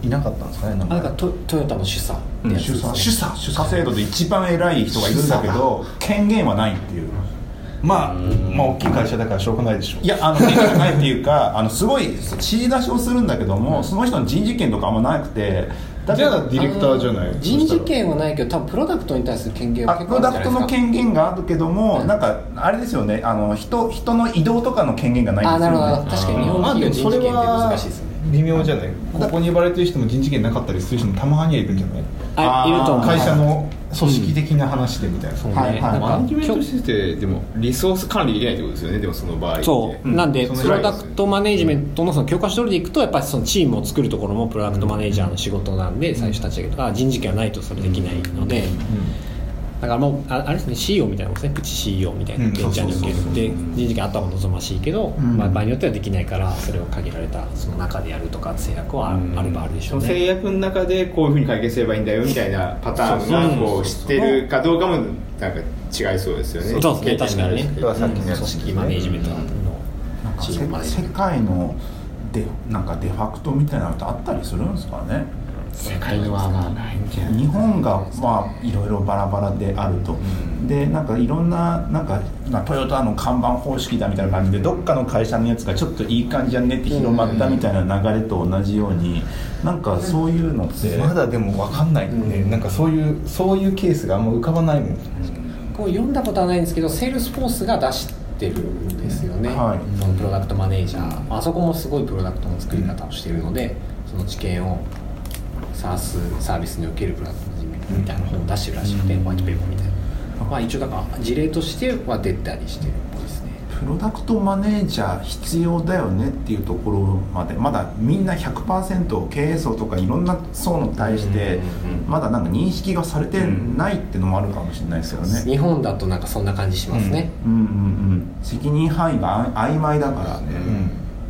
いなかったんですかねなんあなんかトトヨタの主査ってやつですね主査主査制度で一番偉い人がいるんだけど権限はないっていうまあまあ大きい会社だからしょうがないでしょいやあの権限がないっていうか あのすごい指示出しをするんだけども、その人の人事権とかあんまなくてだじゃあディレクターじゃない人事権はないけど多分プロダクトに対する権限はプロダるんじゃないですか。クトの権限があるけども、うん。なんかあれですよね。あの人人の移動とかの権限がないんですよ、ね、あなるほど。確かに日本企業もそれ人事権って難はしいですよね微妙じゃないここに呼ばれてる人も人事権なかったりする人もたまにはいるんじゃない？あいると思う。会社の組織的な話でみたいな、そうはいはい。なんかマネジメントしててでもリソース管理できないってことですよね。でもその場合って。そう、うん。なんでプロダクトマネージメントのその教科書通りでいくとやっぱりそのチームを作るところもプロダクトマネージャーの仕事なんで最初立ち上げとか人事権はないとそれできないのでだからもうああれですね CEO みたいなもんですね。プチ CEO みたいなうんベンチャーにおけるで人事権あった方が望ましいけど、ん。まあ、場合によってはできないからそれを限られたその中でやるとか制約はあればあるでしょうその制ね約の中でこういうふうに解決すればいいんだよみたいなパターンがこう知ってるかどうかもなんか違いそうですよね。そうですね確かにね。さっきの組織マネージメントのなんかチームマネージメント。界のでなんかデファクトみたいなのってあったりするんですかね？世界はまあないんじゃない日本がまあいろいろバラバラであると、でなんかいろんななんか、まあ、トヨタの看板方式だみたいな感じでどっかの会社のやつがちょっといい感じじゃねって広まったみたいな流れと同じようになんかそういうのってまだでも分かんないね、なんかそういうそういうケースがあんま浮かばないもん、こう読んだことはないんですけどセールスフォースが出してるんですよね、はい。そのプロダクトマネージャー。あそこもすごいプロダクトの作り方をしているのでその知見を SaaS サービスにおけるプロダクトマネージメントみたいな本を出してるらしくて、ホワイトペーパーみたいな、まあ、一応だから事例としては出たりしてるっぽいですね。プロダクトマネージャー必要だよねっていうところまでまだみんな100%経営層とかいろんな層に対してうんうんうんまだなんか認識がされてないっていうのもあるかもしれないですよね。日本だとなんかそんな感じしますね、うんうんうん、責任範囲があ曖昧だか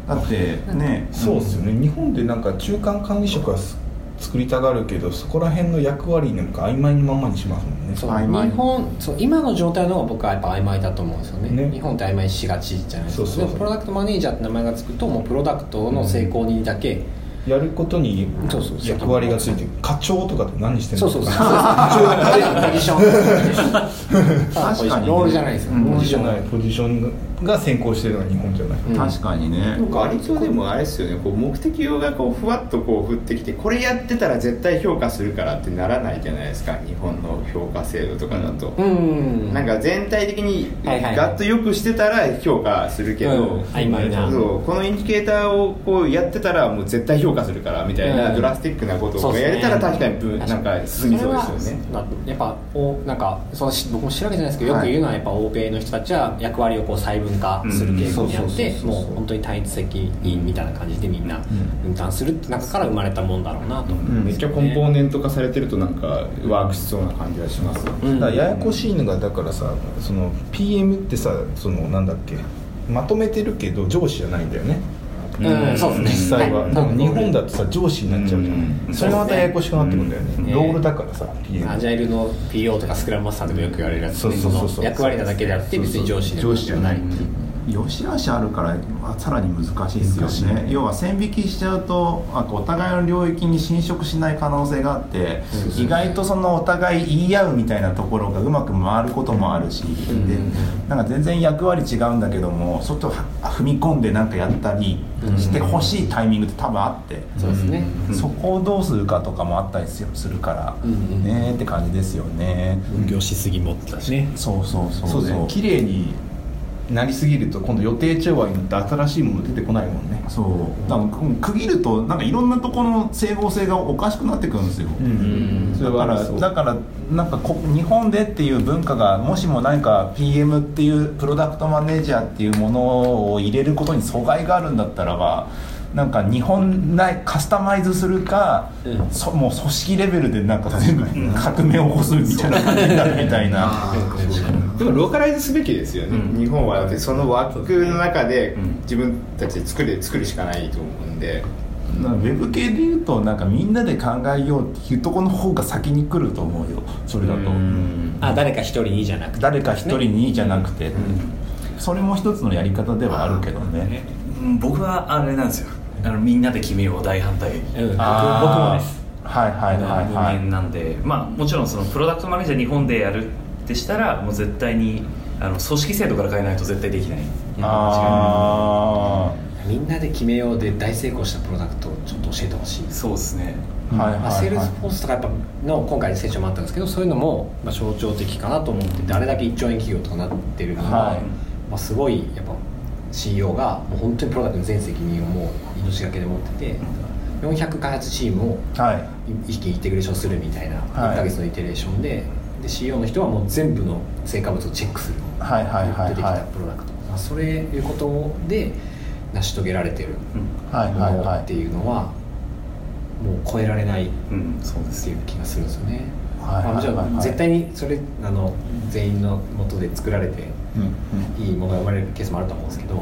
ら、だってね。そうですよね。日本でなんか中間管理職はす作りたがるけどそこら辺の役割なんか曖昧にまんまにしますもんね。そう曖昧。日本そう今の状態の方が僕はやっぱ曖昧だと思うんですよね。ね。日本って曖昧にしがちじゃないですか。そうそうそう。でもプロダクトマネージャーって名前がつくともうプロダクトの成功にだけ、やることにそうそう。そう役割がついてる課長とかって何してんの？そうそう。そうポジションポジション確かにねロールじゃないですよ、うん。ポジションポジションないポジションが先行してるのが日本じゃない、うん。確かにね、なんか割とでもあれですよね。こう目的がこうふわっとこう降ってきてこれやってたら絶対評価するからってならないじゃないですか。日本の評価制度とかだと、うん。なんか全体的にはいはい。ガッとよくしてたら評価するけど、うん。曖昧な。そう。このインディケーターをこうやってたらもう絶対評価するからみたいな、うん。ドラスティックなことをやれたら確かにぶなんか進みそうですよね。やっぱおなんかそのし僕も知るわけじゃないですけどよく言うのはやっぱ欧米の人たちは役割をこう細分化する傾向にあってうんもう本当に単一責任みたいな感じでみんな分担するって中から生まれたもんだろうなと思うんめっちゃコンポーネント化されてるとなんかワークしそうな感じがします。うん。だからややこしいのがだからさその PM ってさそのなんだっけ。まとめてるけど上司じゃないんだよねうん。そうですね。実際は、日本だとさ上司になっちゃうじゃん、うん。それがまたややこしくなってくるんだよね、うん。ロールだからさアジャイルの PO とかスクラムマスターでもよく言われるやつそうそうそう役割なだけであって別に上司上司じゃないっていう良し悪しあるからまあさらに難しいですよね。要は線引きしちゃうとあとお互いの領域に侵食しない可能性があって意外とそのお互い言い合うみたいなところがうまく回ることもあるしでなんか全然役割違うんだけども外は踏み込んでなんかやったりしてほしいタイミングって多分あって。そうですね、そこをどうするかとかもあったりするから、うんうんねーって感じですよね、分業しすぎもってね。そうそうそうそう。綺麗になりすぎると今度予定調和になって新しいもの出てこないもんね。そう。だからうん区切るとなんかいろんなところの整合性がおかしくなってくるんですよ、うん。それだからだからなんかこ日本でっていう文化がもしも何か PM っていうプロダクトマネージャーっていうものを入れることに阻害があるんだったらばなんか日本内カスタマイズするか、うん。そもう組織レベルでなんか全部革命を起こすみたいな感じになるみたいな。でもローカライズすべきですよね、うん。日本はその枠の中でうん。自分たちで作る作るしかないと思うんで。ウェブ系で言うとなんかみんなで考えようっていうところの方が先に来ると思うよ。それだと。うん。あ誰か一人にじゃなくて。誰か一人にじゃなくて、それも一つのやり方ではあるけどね。うん僕はあれなんですよあのみんなで決めよう大反対。うん。僕僕もです。はいはいはい人はい。間なんで、まあもちろんそのプロダクトマネージャー日本でやるってしたらもう絶対にあの組織制度から変えないと絶対できない。あみんなで決めようで大成功したプロダクトをちょっと教えてほしい。そうですね。あはいはい。まあ、セールスフォースとかやっぱの今回の成長もあったんですけどそういうのもまあ象徴的かなと思っててあれだけ1兆円企業とかなってるのは、はい。まあ、すごいやっぱ CEO がもう本当にプロダクトの全責任をもう命がけで持ってて400開発チームをはい。一気にインテグレーションするみたいなはい。1ヶ月のイテレーションでで CEO の人はもう全部の成果物をチェックするはいはいはい出てきたプロダクト、まあ、それいうことで成し遂げられてるはいものっていうのはもう超えられないうんそうです。っていう気がするんですよね、はいまあ、もちろん絶対にそれあの全員のもとで作られていいものが生まれるケースもあると思うんですけど、ん。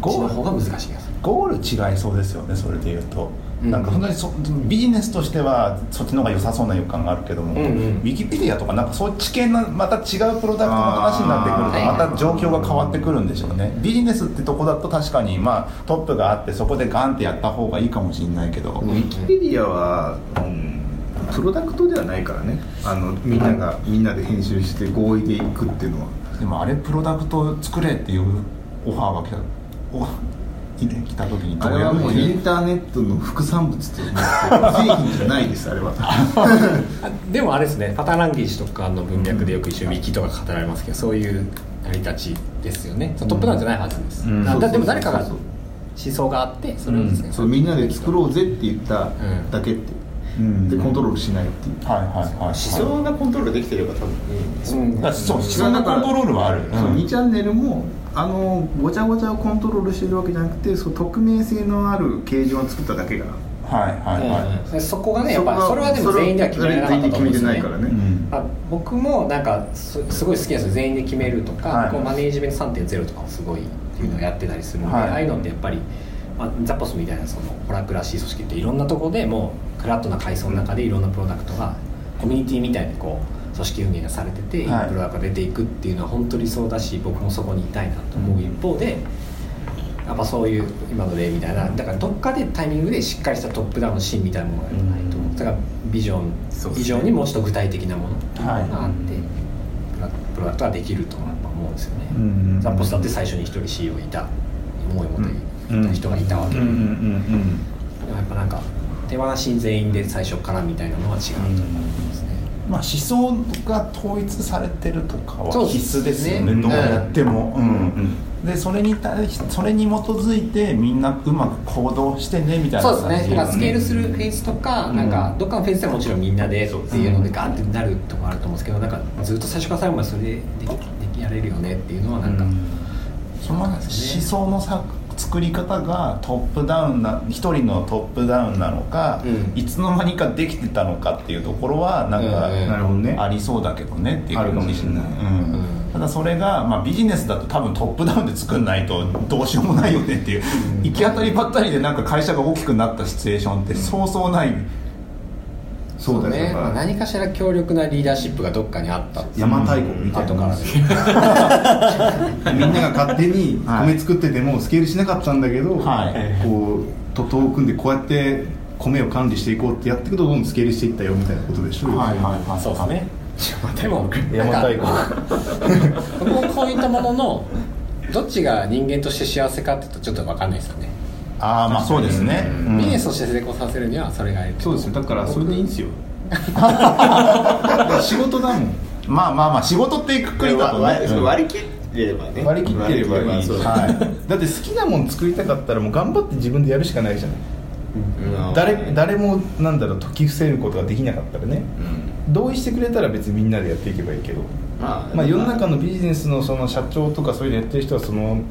こっちの方が難しい気がする。ゴール違いそうですよねそれでいうと、うん。なんか本当にそビジネスとしてはそっちの方が良さそうな予感があるけども、うんうん。ウィキペディアとかなんかそっち系のまた違うプロダクトの話になってくるとまた状況が変わってくるんでしょうね。ビジネスってとこだと確かにまあトップがあってそこでガンってやった方がいいかもしれないけど、ウィキペディアは、うん、プロダクトではないからね。あのみんながみんなで編集して合意でいくっていうのはでもあれプロダクト作れっていうオファーが来たお来た時にどうやるあれはもうインターネットの副産物と思って製品じゃないですあれは。あでもあれですねパターンランゲージとかの文脈でよく一緒にウィキとか語られますけどそういう成り立ちですよね、トップダウンじゃないはずです、うん。だでも誰かが思想があってそれをですね、そうみんなで作ろうぜって言っただけって、う。んでコントロールしないっていう。はいはいはいはい。思想がコントロールできてれば多分うん。あそう思想のコントロールはある、そううん。2チャンネルもあのごちゃごちゃをコントロールしてるわけじゃなくてそう匿名性のある形状を作っただけが。はいはいはい、でそこがねやっぱそれはでも全員では決められなかったと思うんですよね。全員で決めてないからね、うん。まあ、僕もなんかすすごい好きなんですよ。全員で決めるとか、はい。こうマネージメント3.0とかもすごいっていうのをやってたりするので、はい。ああいうのってやっぱり、まあ、ザポスみたいなそのホラクらしい組織っていろんなところでもうフラットな階層の中でいろんなプロダクトがコミュニティみたいにこう組織運営がされてて、い、いはい。プロダクトが出ていくっていうのは本当にそうだし僕もそこにいたいなと思う一方で。やっぱそういう今の例みたいなだからどっかでタイミングでしっかりしたトップダウンのシーンみたいなものがないと、だからビジョン以上にもうちょっと具体的なものがはい。あって、プラプロダクトができるとやっぱ思うんですよね、うんザッポスだって最初に一人 CEO いた。思いもでいた人がいたわけで、うんうんうん。でもやっぱなんか手放し全員で最初からみたいなのは違うと思いますね、まあ思想が統一されてるとかは必須ですよね。ねどうやっても、うん。うんでそれに対しそれに基づいてみんなうまく行動してねみたいなそうですね。だからスケールするフェーズとか、うん。なんかどっかのフェーズではもちろんみんなでっていうのでガーってなるとこあると思うんですけどなんかずっと最初から最後までそれでできできやれるよねっていうのはなんか、その思想のさ作り方がトップダウンな一人のトップダウンなのか、うん。いつの間にかできてたのかっていうところはなんか、うんうん。なるほどね。ありそうだけどねっていうあるかもしれない。うん。うんただそれが、まあ、ビジネスだと多分トップダウンで作んないとどうしようもないよねっていう、行き当たりばったりでなんか会社が大きくなったシチュエーションってそうそうないそうだよ。だからねまあ何かしら強力なリーダーシップがどっかにあった邪馬台国みたいな後からもんですよみんなが勝手に米作っててもスケールしなかったんだけど、はい。こう徒党を組んでこうやって米を管理していこうってやっていくとどんどんスケールしていったよみたいなことでしょはいはいはい。そうですね。でも邪馬台国。僕もこういったもののどっちが人間として幸せかっていうとちょっと分かんないですよね、ああまあそうですね、うん。ビジネスとして成功させるにはそれがいいそうです。よだからそれでいいんですよ。仕事だもん。まあまあまあ仕事ってくくりだとね割うん。割り切ればね。割り切ってればいい。はい、だって好きなもん作りたかったらもう頑張って自分でやるしかないじゃない。うん。誰誰もなんだろう解き伏せることができなかったらね。同意してくれたら別にみんなでやっていけばいいけど、まあまあ、世の中のビジネスのその社長とかそういうのやってる人はその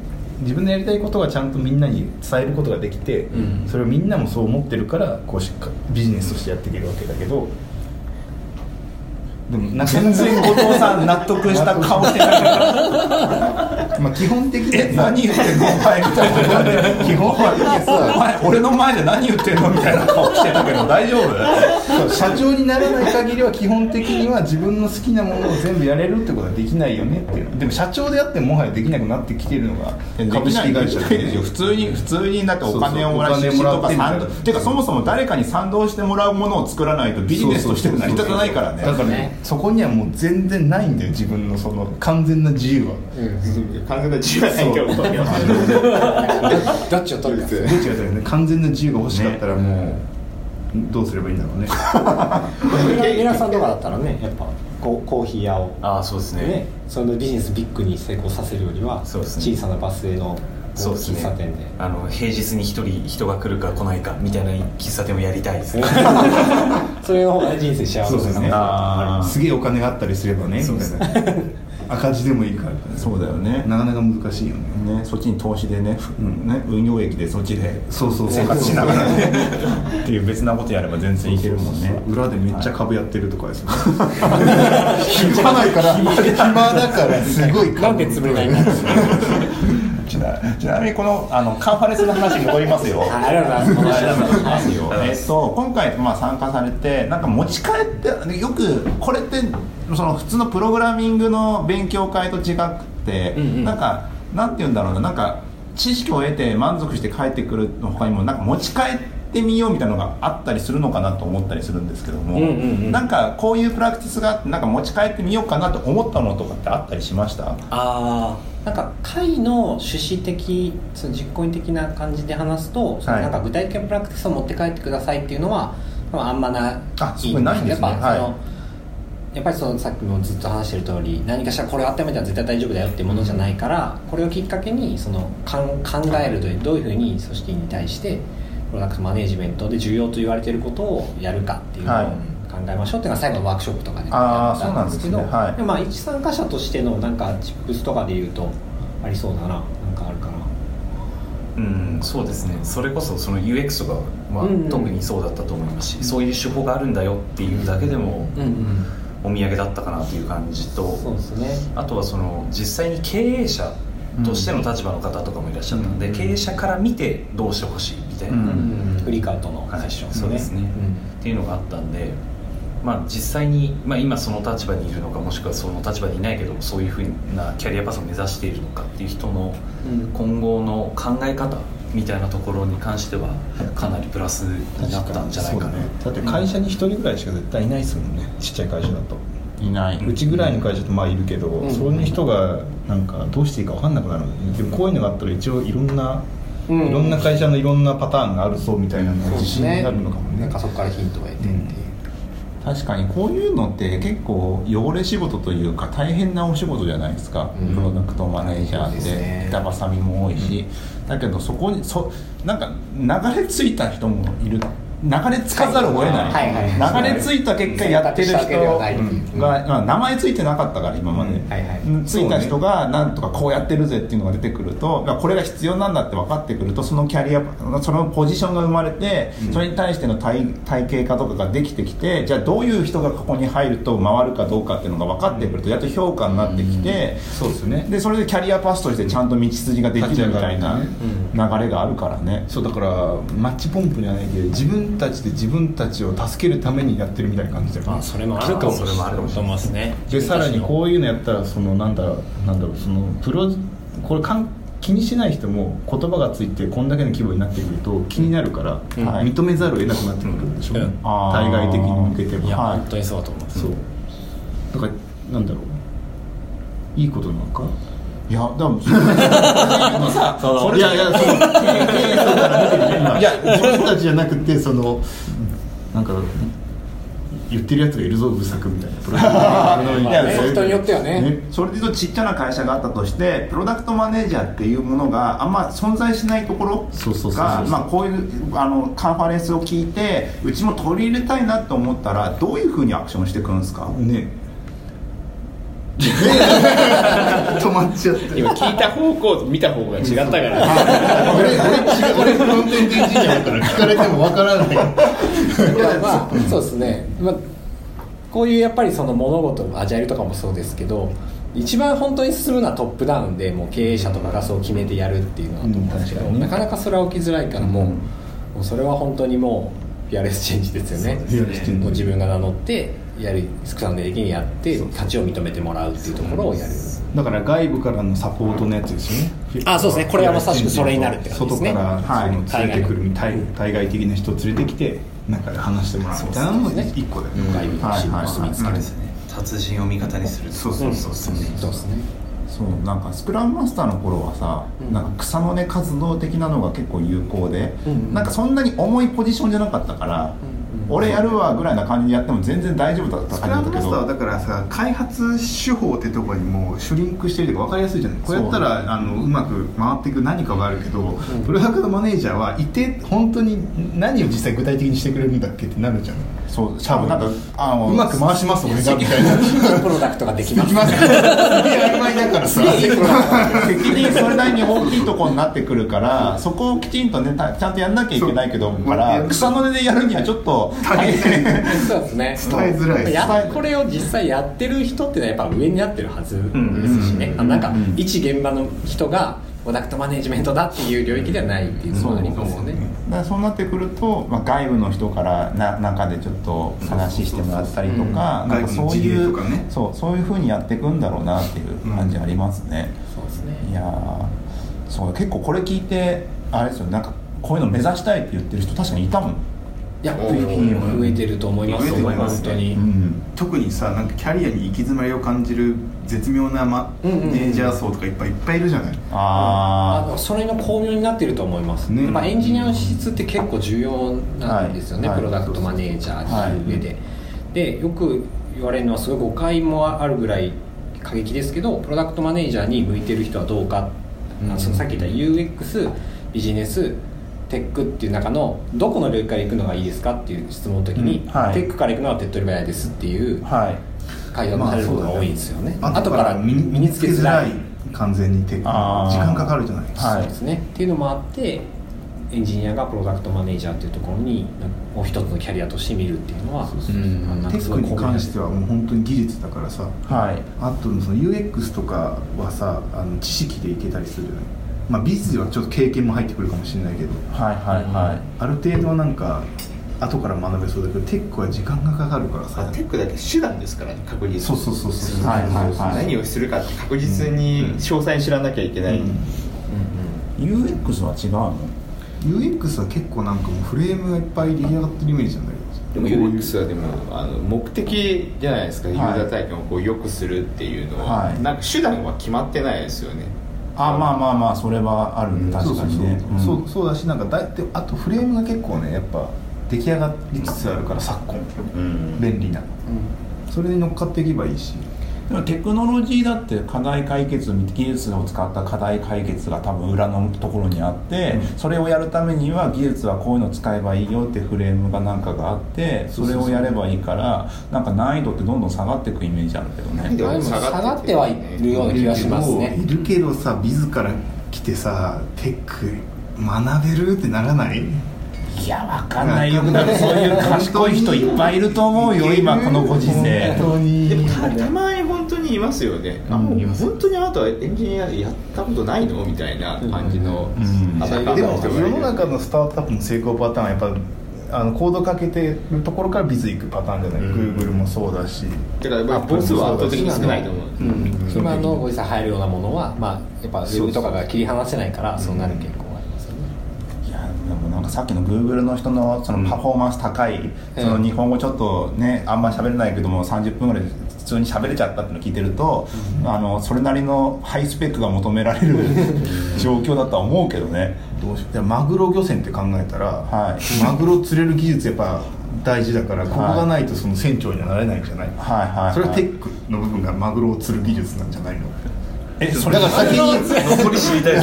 自分のやりたいことがちゃんとみんなに伝えることができて、うん。それをみんなもそう思ってるからこうしっかビジネスとしてやっていけるわけだけどでもなかなか全然後藤さん納得した顔してないまあ基本的にえ何言ってんの？お前。みたいな感じで基本は俺の前で何言ってんの？みたいな顔してたけど大丈夫？社長にならない限りは基本的には自分の好きなものを全部やれるってことはできないよねっていう。でも社長であってももはやできなくなってきてるのが株式会社できないですよ普通に普通にだってお金をもらうそうそう出資とかって賛同ていうかそもそも誰かに賛同してもらうものを作らないとビジネスとして成り立たないからね。だからねそこにはもう全然ないんだよ自分のその完全な自由は。完全な自由はないけどどっちを取るかどっちがだよね完全な自由が欲しかったらもう、どうすればいいんだろうね。皆さんとかだったらね やっぱ。ココーヒー屋を。ああそうですね。ね、そのビジネスビッグに成功させるよりはそうですね。小さなバス停のそうですね。喫茶店で。あの平日に一人人が来るか来ないかみたいな喫茶店をやりたいですね。それの方が人生幸せそうですね。すげえお金があったりすればねそうです。みたいな。赤字でもいいからそうだよね。なかなか難しいよね。ねそっちに投資でね,、うん。ね運用益でそっちでそうそうそう。生活しながらね。っていう別なことやれば全然いけるもんね。裏でめっちゃ株やってるとかですね。暇ないから。暇だからすごいなんで潰れないんなちなみにこのあのカンファレンスの話に戻りますよ。ありがとうございます。えっと今回まあ参加されてなんか持ち帰ってよくこれってその普通のプログラミングの勉強会と違くて、うんうん。なんかなんて言うんだろうななんか知識を得て満足して帰ってくるの他にもなんか持ち帰ってみようみたいなのがあったりするのかなと思ったりするんですけども、うんうんうん。なんかこういうプラクティスがあってなんか持ち帰ってみようかなと思ったのとかってあったりしました？ああなんか会の趣旨的その実行的な感じで話すと、はい。なんか具体的なプラクティスを持って帰ってくださいっていうのは、まあ、あんまなあそこないんですね。やっぱその、はい。やっぱりそのさっきもずっと話してる通り何かしらこれを温めたら絶対大丈夫だよっていうものじゃないからこれをきっかけにそのかん考えるというどういうふうに組織に対してプロダクトマネジメントで重要と言われていることをやるかっていうのをはい考えましょうっていうのが最後のワークショップとかでやったんですけどそうなんですね。はい。でまあ一参加者としてのなんかチップスとかで言うとありそうだななんかあるかな。うんそうですね。それこそその UX とかはうんうん。特にそうだったと思いますし、そういう手法があるんだよっていうだけでもうんうんお土産だったかなという感じと、そうですね。あとはその実際に経営者としての立場の方とかもいらっしゃったので、経営者から見てどうしてほしいフリーカウトのセはいッションそうですね、っていうのがあったんで、まあ、実際に、まあ、今その立場にいるのかもしくはその立場にいないけどそういうふうなキャリアパスを目指しているのかっていう人のうん。今後の考え方みたいなところに関してはかなりプラスになったんじゃないかな、ね。だって会社に一人ぐらいしか絶対いないですもんね。ちっちゃい会社だと。いない。うちぐらいの会社ってまあいるけど、ん。そういう人がなんかどうしていいか分かんなくなる。でもこういうのがあったら一応いろんな、うん。いろんな会社のいろんなパターンがあるそうみたいなのが自信になるのかもね。なんかそこからヒントを得てっていう、確かにこういうのって結構汚れ仕事というか大変なお仕事じゃないですか、うん。プロダクトマネージャーですてね。板挟みも多いし、だけどそこにそなんか流れ着いた人もいる流れ着かざるを得ない、はいはい。はい流れ着いた結果やってる人が、まあ名前ついてなかったから今まで、うん。はいはい。うんついた人がなんとかこうやってるぜっていうのが出てくるとまあこれが必要なんだって分かってくるとそのキャリアそのポジションが生まれて、それに対しての体体系化とかができてきてじゃあどういう人がここに入ると回るかどうかっていうのが分かってくるとやっと評価になってきて、そうですね。でそれでキャリアパスとしてちゃんと道筋ができるみたいな流れがあるからね。そうだからマッチポンプじゃないけど自分分たちで自分たちを助けるためにやってるみたいな感じだよね。あそれもあるかも。それもあるかもしれないと思いますね。でさらにこういうのやったらそのなんだなんだろうそのプロこれかん気にしない人も言葉がついてこんだけの規模になってくると気になるから、認めざるを得なくなってくるんでしょ。うね、うん。対外的に向けていや、も本当にそうだと思う。そう。だからなんだろう。いいことなのか？いやでもそれさそれいやいやその経営層から見てるね今いや自分たちじゃなくてそのなんか言ってるやつがいるぞうさくみたいなプロダクト。人によってはね。それで言うとちっちゃな会社があったとしてプロダクトマネージャーっていうものがあんま存在しないところそうそうそうそうがまあこういうあのカンファレンスを聞いてうちも取り入れたいなと思ったらどういうふうにアクションしていくんですか？ね止まっちゃった。今聞いた方向と見た方が違ったから。俺俺違う俺フロントエンドエンジニアだから聞かれてもわからない。まあまあそうですね、まあ、こういうやっぱりその物事アジャイルとかもそうですけど一番本当に進むのはトップダウンでもう経営者とかがそう決めてやるっていうのだと思うんですけど、うんなかなかそれは起きづらいからもう,、もうそれは本当にもうピアレスチェンジですよね。ピアレスチェンジもう自分が名乗ってやるスクランで的にやって価値を認めてもらうっていうところをやる。だから外部からのサポートのやつですよね。あそうですね。これはまさしくそれになるって感じですね。外からはいその連れてくる対対外的な人を連れてきて中で話してもらうみたいなのも一個だよね外部のチームを結びつける、達人を味方にするそうそうそうそうそうですねそうなんかスクラムマスターの頃はさ、なんか草の根活動的なのが結構有効で、うんなんかそんなに重いポジションじゃなかったから、俺やるわぐらいな感じでやっても全然大丈夫だったスクラムマスターはだからさ開発手法ってところにもうシュリンクしてるとか分かりやすいじゃない？こうやったらあのうまく回っていく何かがあるけど、プロダクトマネージャーはいて本当に何を実際具体的にしてくれるんだっけってなるじゃん。そう。多分なんかあのうまく回します俺がみたいな。プロダクトができます。できますすげえ曖昧だからさ。責任それなりに大きいところになってくるからそこをきちんとねたちゃんとやんなきゃいけないけどからや草の根でやるにはちょっと大 変そうですね。伝えづらい。やこれを実際やってる人ってのはやっぱ上になってるはずですしね、あなんか一現場の人がプロダクトマネジメントだっていう領域ではないっていうのもありますよね。だからそうなってくると、まあ、外部の人からな中でちょっと話してもらったりとか、なんかそういうね。そうそういうふうにやっていくんだろうなっていう感じありますね、そうですね。いやーそう結構これ聞いてあれですよ。なんかこういうの目指したいって言ってる人確かにいたもん、いや増え増えてると思いますよ増えてます本当に、うん、特にさなんかキャリアに行き詰まりを感じる絶妙なマうんうんうん。ネージャー層とかいっぱいいっぱいいるじゃない。ああのそれの巧妙になってると思います、ね。やっぱエンジニアの資質って結構重要なんですよね、はい。プロダクトマネージャーっていう上で、でよく言われるのはすごい誤解もあるぐらい過激ですけどプロダクトマネージャーに向いてる人はどうか、あそのさっき言った UX ビジネステックっていう中のどこの領域から行くのがいいですかっていう質問の時に、うんはい。テックから行くのは手っ取り早いですっていうあはい。回答されることが多いんですよね,、まあ後から身につけづらい。完全にテック。時間かかるじゃないはいそうですね。っていうのもあってエンジニアがプロダクトマネージャーっていうところにもう一つのキャリアとして見るっていうのはテックに関してはもう本当に技術だからさはい。あとその UX とかはさあの知識でいけたりするじゃないまあ美術はちょっと経験も入ってくるかもしれないけどはいはいはい、ある程度はなんか後から学べそうだけどテックは時間がかかるからさ。テックだって手段ですからね確実に。そうそうそうそうはいはいはい。何をするかって確実に詳細に知らなきゃいけない、うん。UX は違うの？UX は結構なんかもうフレームがいっぱい出来上がってるイメージなんだけどでも UX はでもあの目的じゃないですか、ユーザー体験をこう良くするっていうのは、はい。なんか手段は決まってないですよねあまあまあまあそれはあるね確かにね。そうそうそう。そうだしなんかだいてあとフレームが結構ねやっぱ出来上がりつつあるから昨今。うん。便利な。それに乗っかっていけばいいしテクノロジーだって課題解決技術を使った課題解決が多分裏のところにあって、それをやるためには技術はこういうの使えばいいよってフレームがなんかがあってそれをやればいいからなんか難易度ってどんどん下がっていくイメージあるけどね。下がってはいるような気がしますね。いるけどさビズから来てさテック学べるってならない？いやわかんないよ。だってそういう賢い人いっぱいいると思うよ今このご時世。でもたたまに本当にいますよね、あうん。本当にあなたはエンジニアやったことないの？みたいな感じのでも世の中のスタートアップの成功パターンはやっぱあのコードかけてるところからビズ行くパターンじゃない、うん。Google もそうだし。だからまあ母数は圧倒的に少ないと思う、うん。今のご時世入るようなものはまあやっぱウェブとかが切り離せないからそうなる傾向がありますよね。いやでもなんかさっきの Google の人のそのパフォーマンス高い、その日本語ちょっとねあんまり喋れないけども30分ぐらい通に喋れちゃったってのを聞いてると、あのそれなりのハイスペックが求められる状況だとは思うけどね。どうしようでマグロ漁船って考えたら、はい。マグロ釣れる技術やっぱ大事だからここがないとその船長にはなれないんじゃない、はい。はい。はい。それは Tech の部分がマグロを釣る技術なんじゃないの？えそだから先に残り知りたい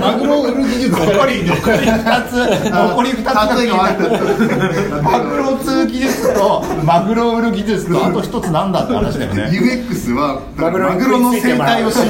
マグロを売る技術。残り残り2つ。残り2つ。マグロを釣る技術とマグロを売る技術とあと一つなんだって話だよね。UX はマグロにマグロの生態を知る。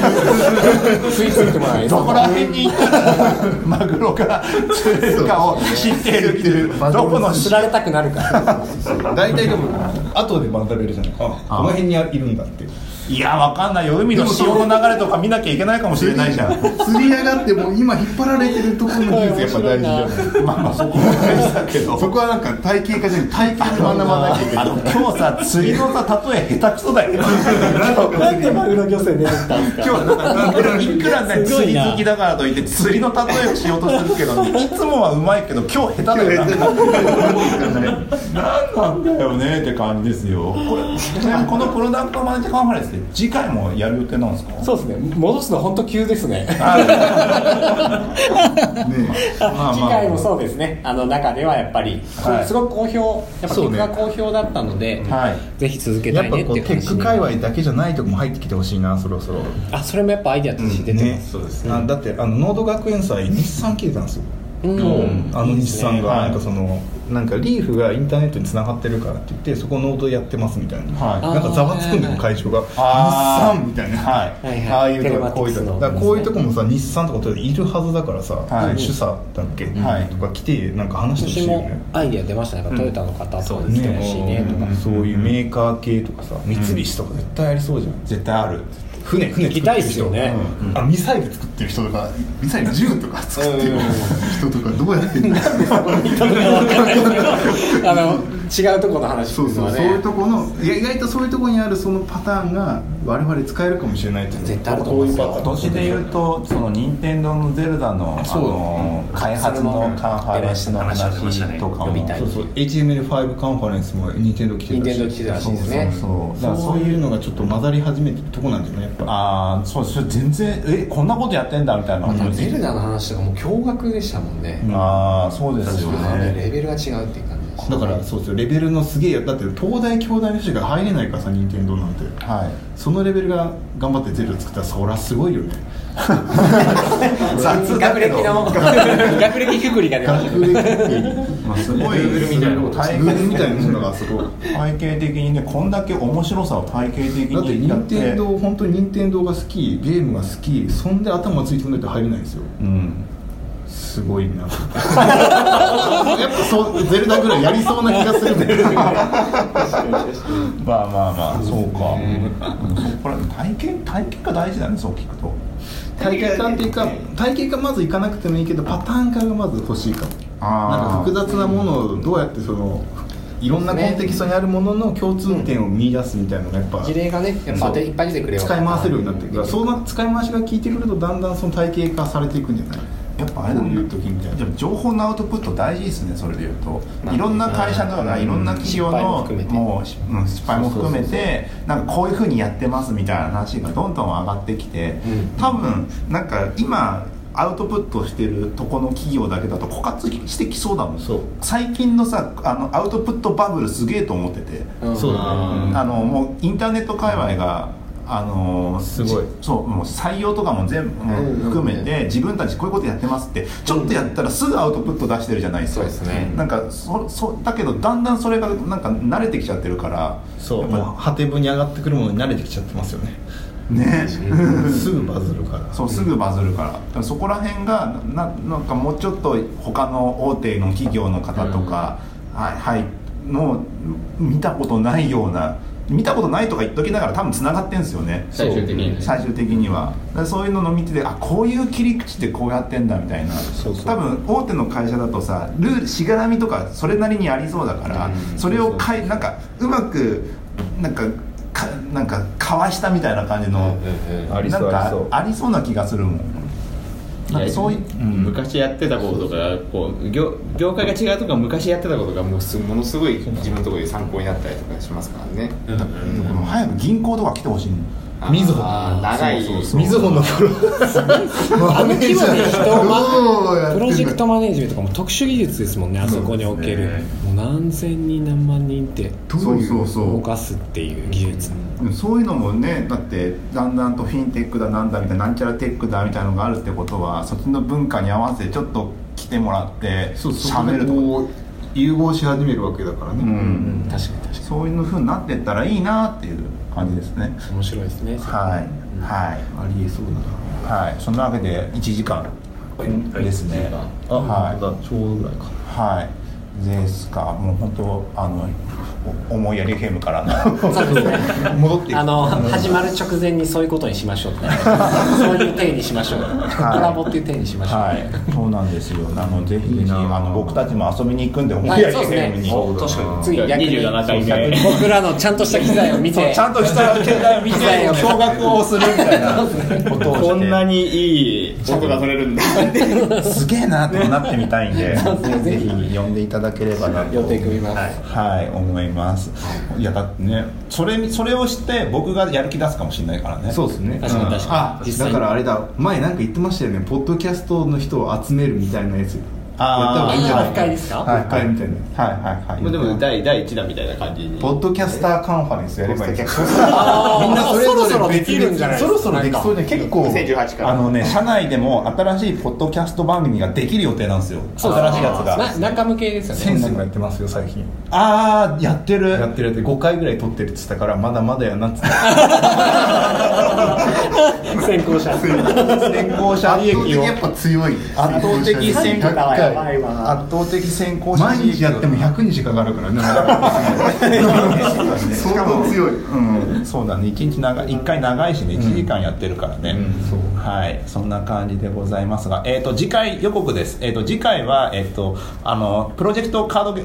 食いついてもらえどこら辺に行ったらマグロが釣れるかを知っているっていう。どこの釣られたくなるか。ら大体でも後で学べるじゃない。あこの辺にいるんだっていやわかんない。よ海の潮の流れとか見なきゃいけないかもしれないじゃん。釣り上がっても今引っ張られてるところの技術やっぱ大事じゃないまあまあそこも大事だけど。そこはなんか体系化じゃなくて体系で学ばなきゃい。けない今日さ釣りのさ例え下手くそだよ。なんでマグロ漁船出てきたんですか？今日いくらね釣り好きだからといって釣りの例えをしようとするけどいつもはうまいけど今日下手だよな。何なんだよねって感じですよ。これこのプロダクトマネージャーカンファレンスって次回もやる予定なんですか？そうですね。戻すの本当急ですね。ね次回もそうですね。あの中ではやっぱり、はい。すごく好評やっぱそうね。結果が好評だったので、はい。ぜひ続けたいねってテック界隈だけじゃないとこも入ってきてほしいなそろそろ。あそれもやっぱアイデアとして出てます、そうですね。あだってあのノード学園祭日産来てたんですよ。うんあの日産がはい。なんかそのなんかリーフがインターネットにつながってるからって言ってそこノードやってますみたいな、はい。なんかざわつくんだよ会場が。日あー。産みたいな、はい。はいはい。ああいうテレマとここういうとこ。だこういうとこもさ日産とかといるはずだからさ、はい。主査だっけ、はい。とか来てなんか話してほしいよね。アイデア出ましたね、トヨタの方とそう来てほしいねとか、うん。そういうメーカー系とかさ三菱とか絶対ありそうじゃん、絶対ある船船作ってる人。行きたいっすよね。うん。あミサイル作ってる人とかミサイル銃とか作ってる人とかどうやってんの あの違うところの話そうそう、そういうとこのいや意外とそういうとこにあるそのパターンが我々使えるかもしれないって絶対あると思いますよ。今年で言うとその任天堂のゼルダのあそう。の開発のカンファレンスの話とかも。そうそう。HTML5 カンファレンスも任天堂来てたし。任天堂来てたらしいですね。そうだからそういうのがちょっと混ざり始めてるとこなんじゃないやっぱ。ああそうそれ全然えこんなことやってんだみたいなゼルダの話とかもう驚愕でしたもんね、ああそうですよね。レベルが違うっていう感じですだからそうですよ。レベルのすげえだって東大京大の人が入れないからさ任天堂なんて。はい。そのレベルが頑張ってゼルダ作ったらそりゃすごいよね。学歴の。学歴くくりが出ました学歴まあすごい。Google みたいな体グーグルみたいなもんだからすごい。体系的にねこんだけ面白さを体系的だって。にやって任天堂本当に任天堂が好きゲームが好きそんで頭ついてくんないと入れないんですよ。うんすごいな。やっぱそうゼルダぐらいやりそうな気がするんだよねまあまあまあそうか、これ体系体系が大事だねそう聞くと。体系化っていうか体系化まずいかなくてもいいけどパターン化がまず欲しいかも。なんか複雑なものをどうやってそのいろんなコンテキストにあるものの共通点を見出すみたいなのがやっぱ事例がねやっぱいっぱい出てくれば使い回せるようになってくるから。その使い回しが効いてくるとだんだんその体系化されていくんじゃない？やっぱあれだね。こういう時みたいなでも情報のアウトプット大事ですねそれでいうと、まあいろんな会社とかいろんな企業の失敗も含めて。もうしうん失敗も含めてなんかこういうふうにやってますみたいな話がどんどん上がってきて、多分なんか今アウトプットしてるとこの企業だけだと枯渇してきそうだもん。そう。最近のさあのアウトプットバブルすげえと思ってて、うん。そうだねあのもうインターネット界隈が、あのすごい。そうもう採用とかも全部含めて自分たちこういうことやってますってちょっとやったらすぐアウトプット出してるじゃないですか、そうですね。なんかそそだけどだんだんそれがなんか慣れてきちゃってるからそう。もう果て部に上がってくるものに慣れてきちゃってますよね。ね。すぐバズるから。そうすぐバズるから。だからそこら辺がななんかもうちょっと他の大手の企業の方とか、はいはいの見たことないような見たことないとか言っときながら多分つながってんですよね。最終的にね。最終的には。だからそういうのの見ててあこういう切り口でこうやってんだみたいな。そうそう。多分大手の会社だとさルールしがらみとかそれなりにありそうだから、うん。それをかいなんかうまくなんかかなんかかわしたみたいな感じの、ありなんかそうありそう。ありそうな気がするもんなんかそういう、うん。昔やってたこととかこう業業界が違うとか昔やってたことがもうすものすごい自分のところで参考になったりとかしますからね、でも早く銀行とか来てほしい。のみずほ。長い。みずほのプロ。あの規模で人を、まどうやってんのプロジェクトマネージメントとかも特殊技術ですもんねあそこにおける、もう何千人何万人ってそうそうそ動うかすっていう技術、そういうのもねだってだんだんとフィンテックだなんだみたいななんちゃらテックだみたいなのがあるってことはそっちの文化に合わせてちょっと来てもらってそうそこで喋るとか融合し始めるわけだからね、うん。確かに確かそういうふうになってったらいいなっていう感じですね。に面白いですねはい。はい。ありえそうだな。はい。そんなわけで1時間ですね。あ、はい。本当だ。ちょうどぐらいか。はい。ですか。もう本当あのお思いやりゲームからの。そうですね。戻っていく。あの始まる直前にそういうことにしましょうって そういう体にしましょう、コラボっていう体にしましょう、はい、そうなんですよ。あのぜひぜひあ。の僕たちも遊びに行くんで思いはいやりそうですね。ゲームに。お確かに次逆に。27回目。僕らのちゃんとした機材を見て。ちゃんとした携帯を見て機材を驚愕をするみたいな ことをして。こんなにいい音が取れるんだ。すげえなってなってみたいんで、ぜひ呼んでいただければなと。予定組みます。はい、思います。い。やだってね、それにそれをして僕がやる気出すかもしれないからね。そうですね。確かにうん。確かに。実際に。あだからあれだ。前なんか言ってましたよね。ポッドキャストの人を集めるみたいなやつあー。やった方がいいんじゃないあー深い。ですかはい深いみたいなはいはいはい。まあでも第第1弾みたいな感じに。ポッドキャスターカンファレンスやればいいみんなそれぞれそろそろで別きるんじゃない々そろそろできそうで結構2018から。あのね社内でも新しいポッドキャスト番組ができる予定なんですよ。新しいやつが。な中向けですよね。センスもやってますよ最近。ああやってる。やってるやって5回ぐらい撮ってるって言ってたからまだまだやなっつって先行者。先行者利益を。ぱ強い圧倒的先100回圧倒的先行者毎日やっても100日かかるからね。相当強い、うん、そうだね。一日長い一回長いしね。1時間やってるからね、はい。そんな感じでございますが。えっ、と次回予告です。えっ、と次回はえっ、とあのプロジェクトカードゲ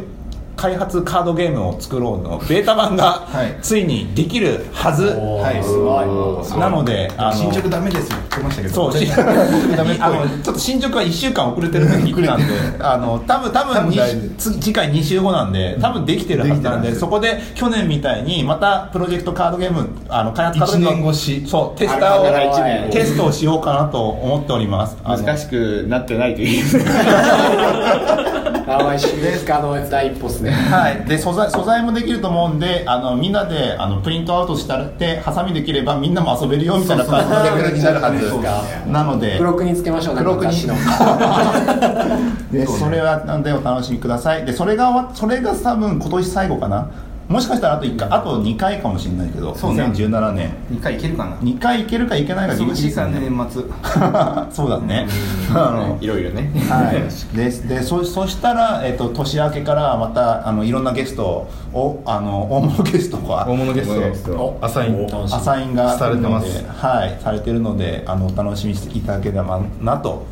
開発カードゲームを作ろうのベータ版がはい。ついにできるはず、はいすごい。なのであの進捗ダメですよ言ってましたけど。そう、しダメっぽい。あのちょっと進捗は1週間遅れてるって聞いてたんで、あの多分多分次次回2週後なんで、多分できてるはずなんで、そこで去年みたいにまたプロジェクトカードゲームあの開発カードゲーム一年越し。そうテスター年。をテストをしようかなと思っております。難しくなってないという あ毎週ですかあの第一歩ですね。はい、で素材素材もできると思うんであのみんなであのプリントアウトしたらってハサミできればみんなも遊べるよみたいな感じになるはずそうそうなのでブロックにつけましょうブロックに。でそれはでお楽しみください。でそれがそれが多分今年最後かなもしかしたらあと1回あと2回かもしれないけどそうね。2017年。2回いけるかな。2回いけるかいけないかギリギリ年末。そうだね。あのいろいろね。はい、ででそそしたら、えっと年明けからまたあのいろんなゲストをあの大物ゲストが大物ゲスト。ト。アサイン。アサインがされてます。はい。されてるのであのお楽しみにしていただければなと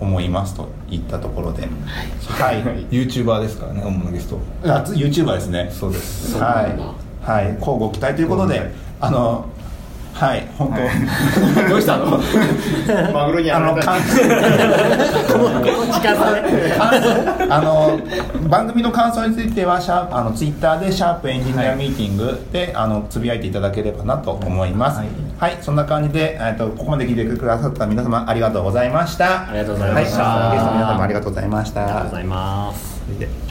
思いますといったところで。はい、YouTuber ですからね大物ゲスト。あつ YouTuber ですね。そうです。はい。はい。交互期待ということで、あのはい本当、どうしたの？マグロにあの感あの番組の感想についてはシャープあのツイッターでシャープエンジニアミーティングで、あのつぶやいていただければなと思います。はい、そんな感じでえっとここまで聞いてくださった皆様ありがとうございました。ありがとうございました。はい、ゲストの皆様ありがとうございました。ありがとうございます。で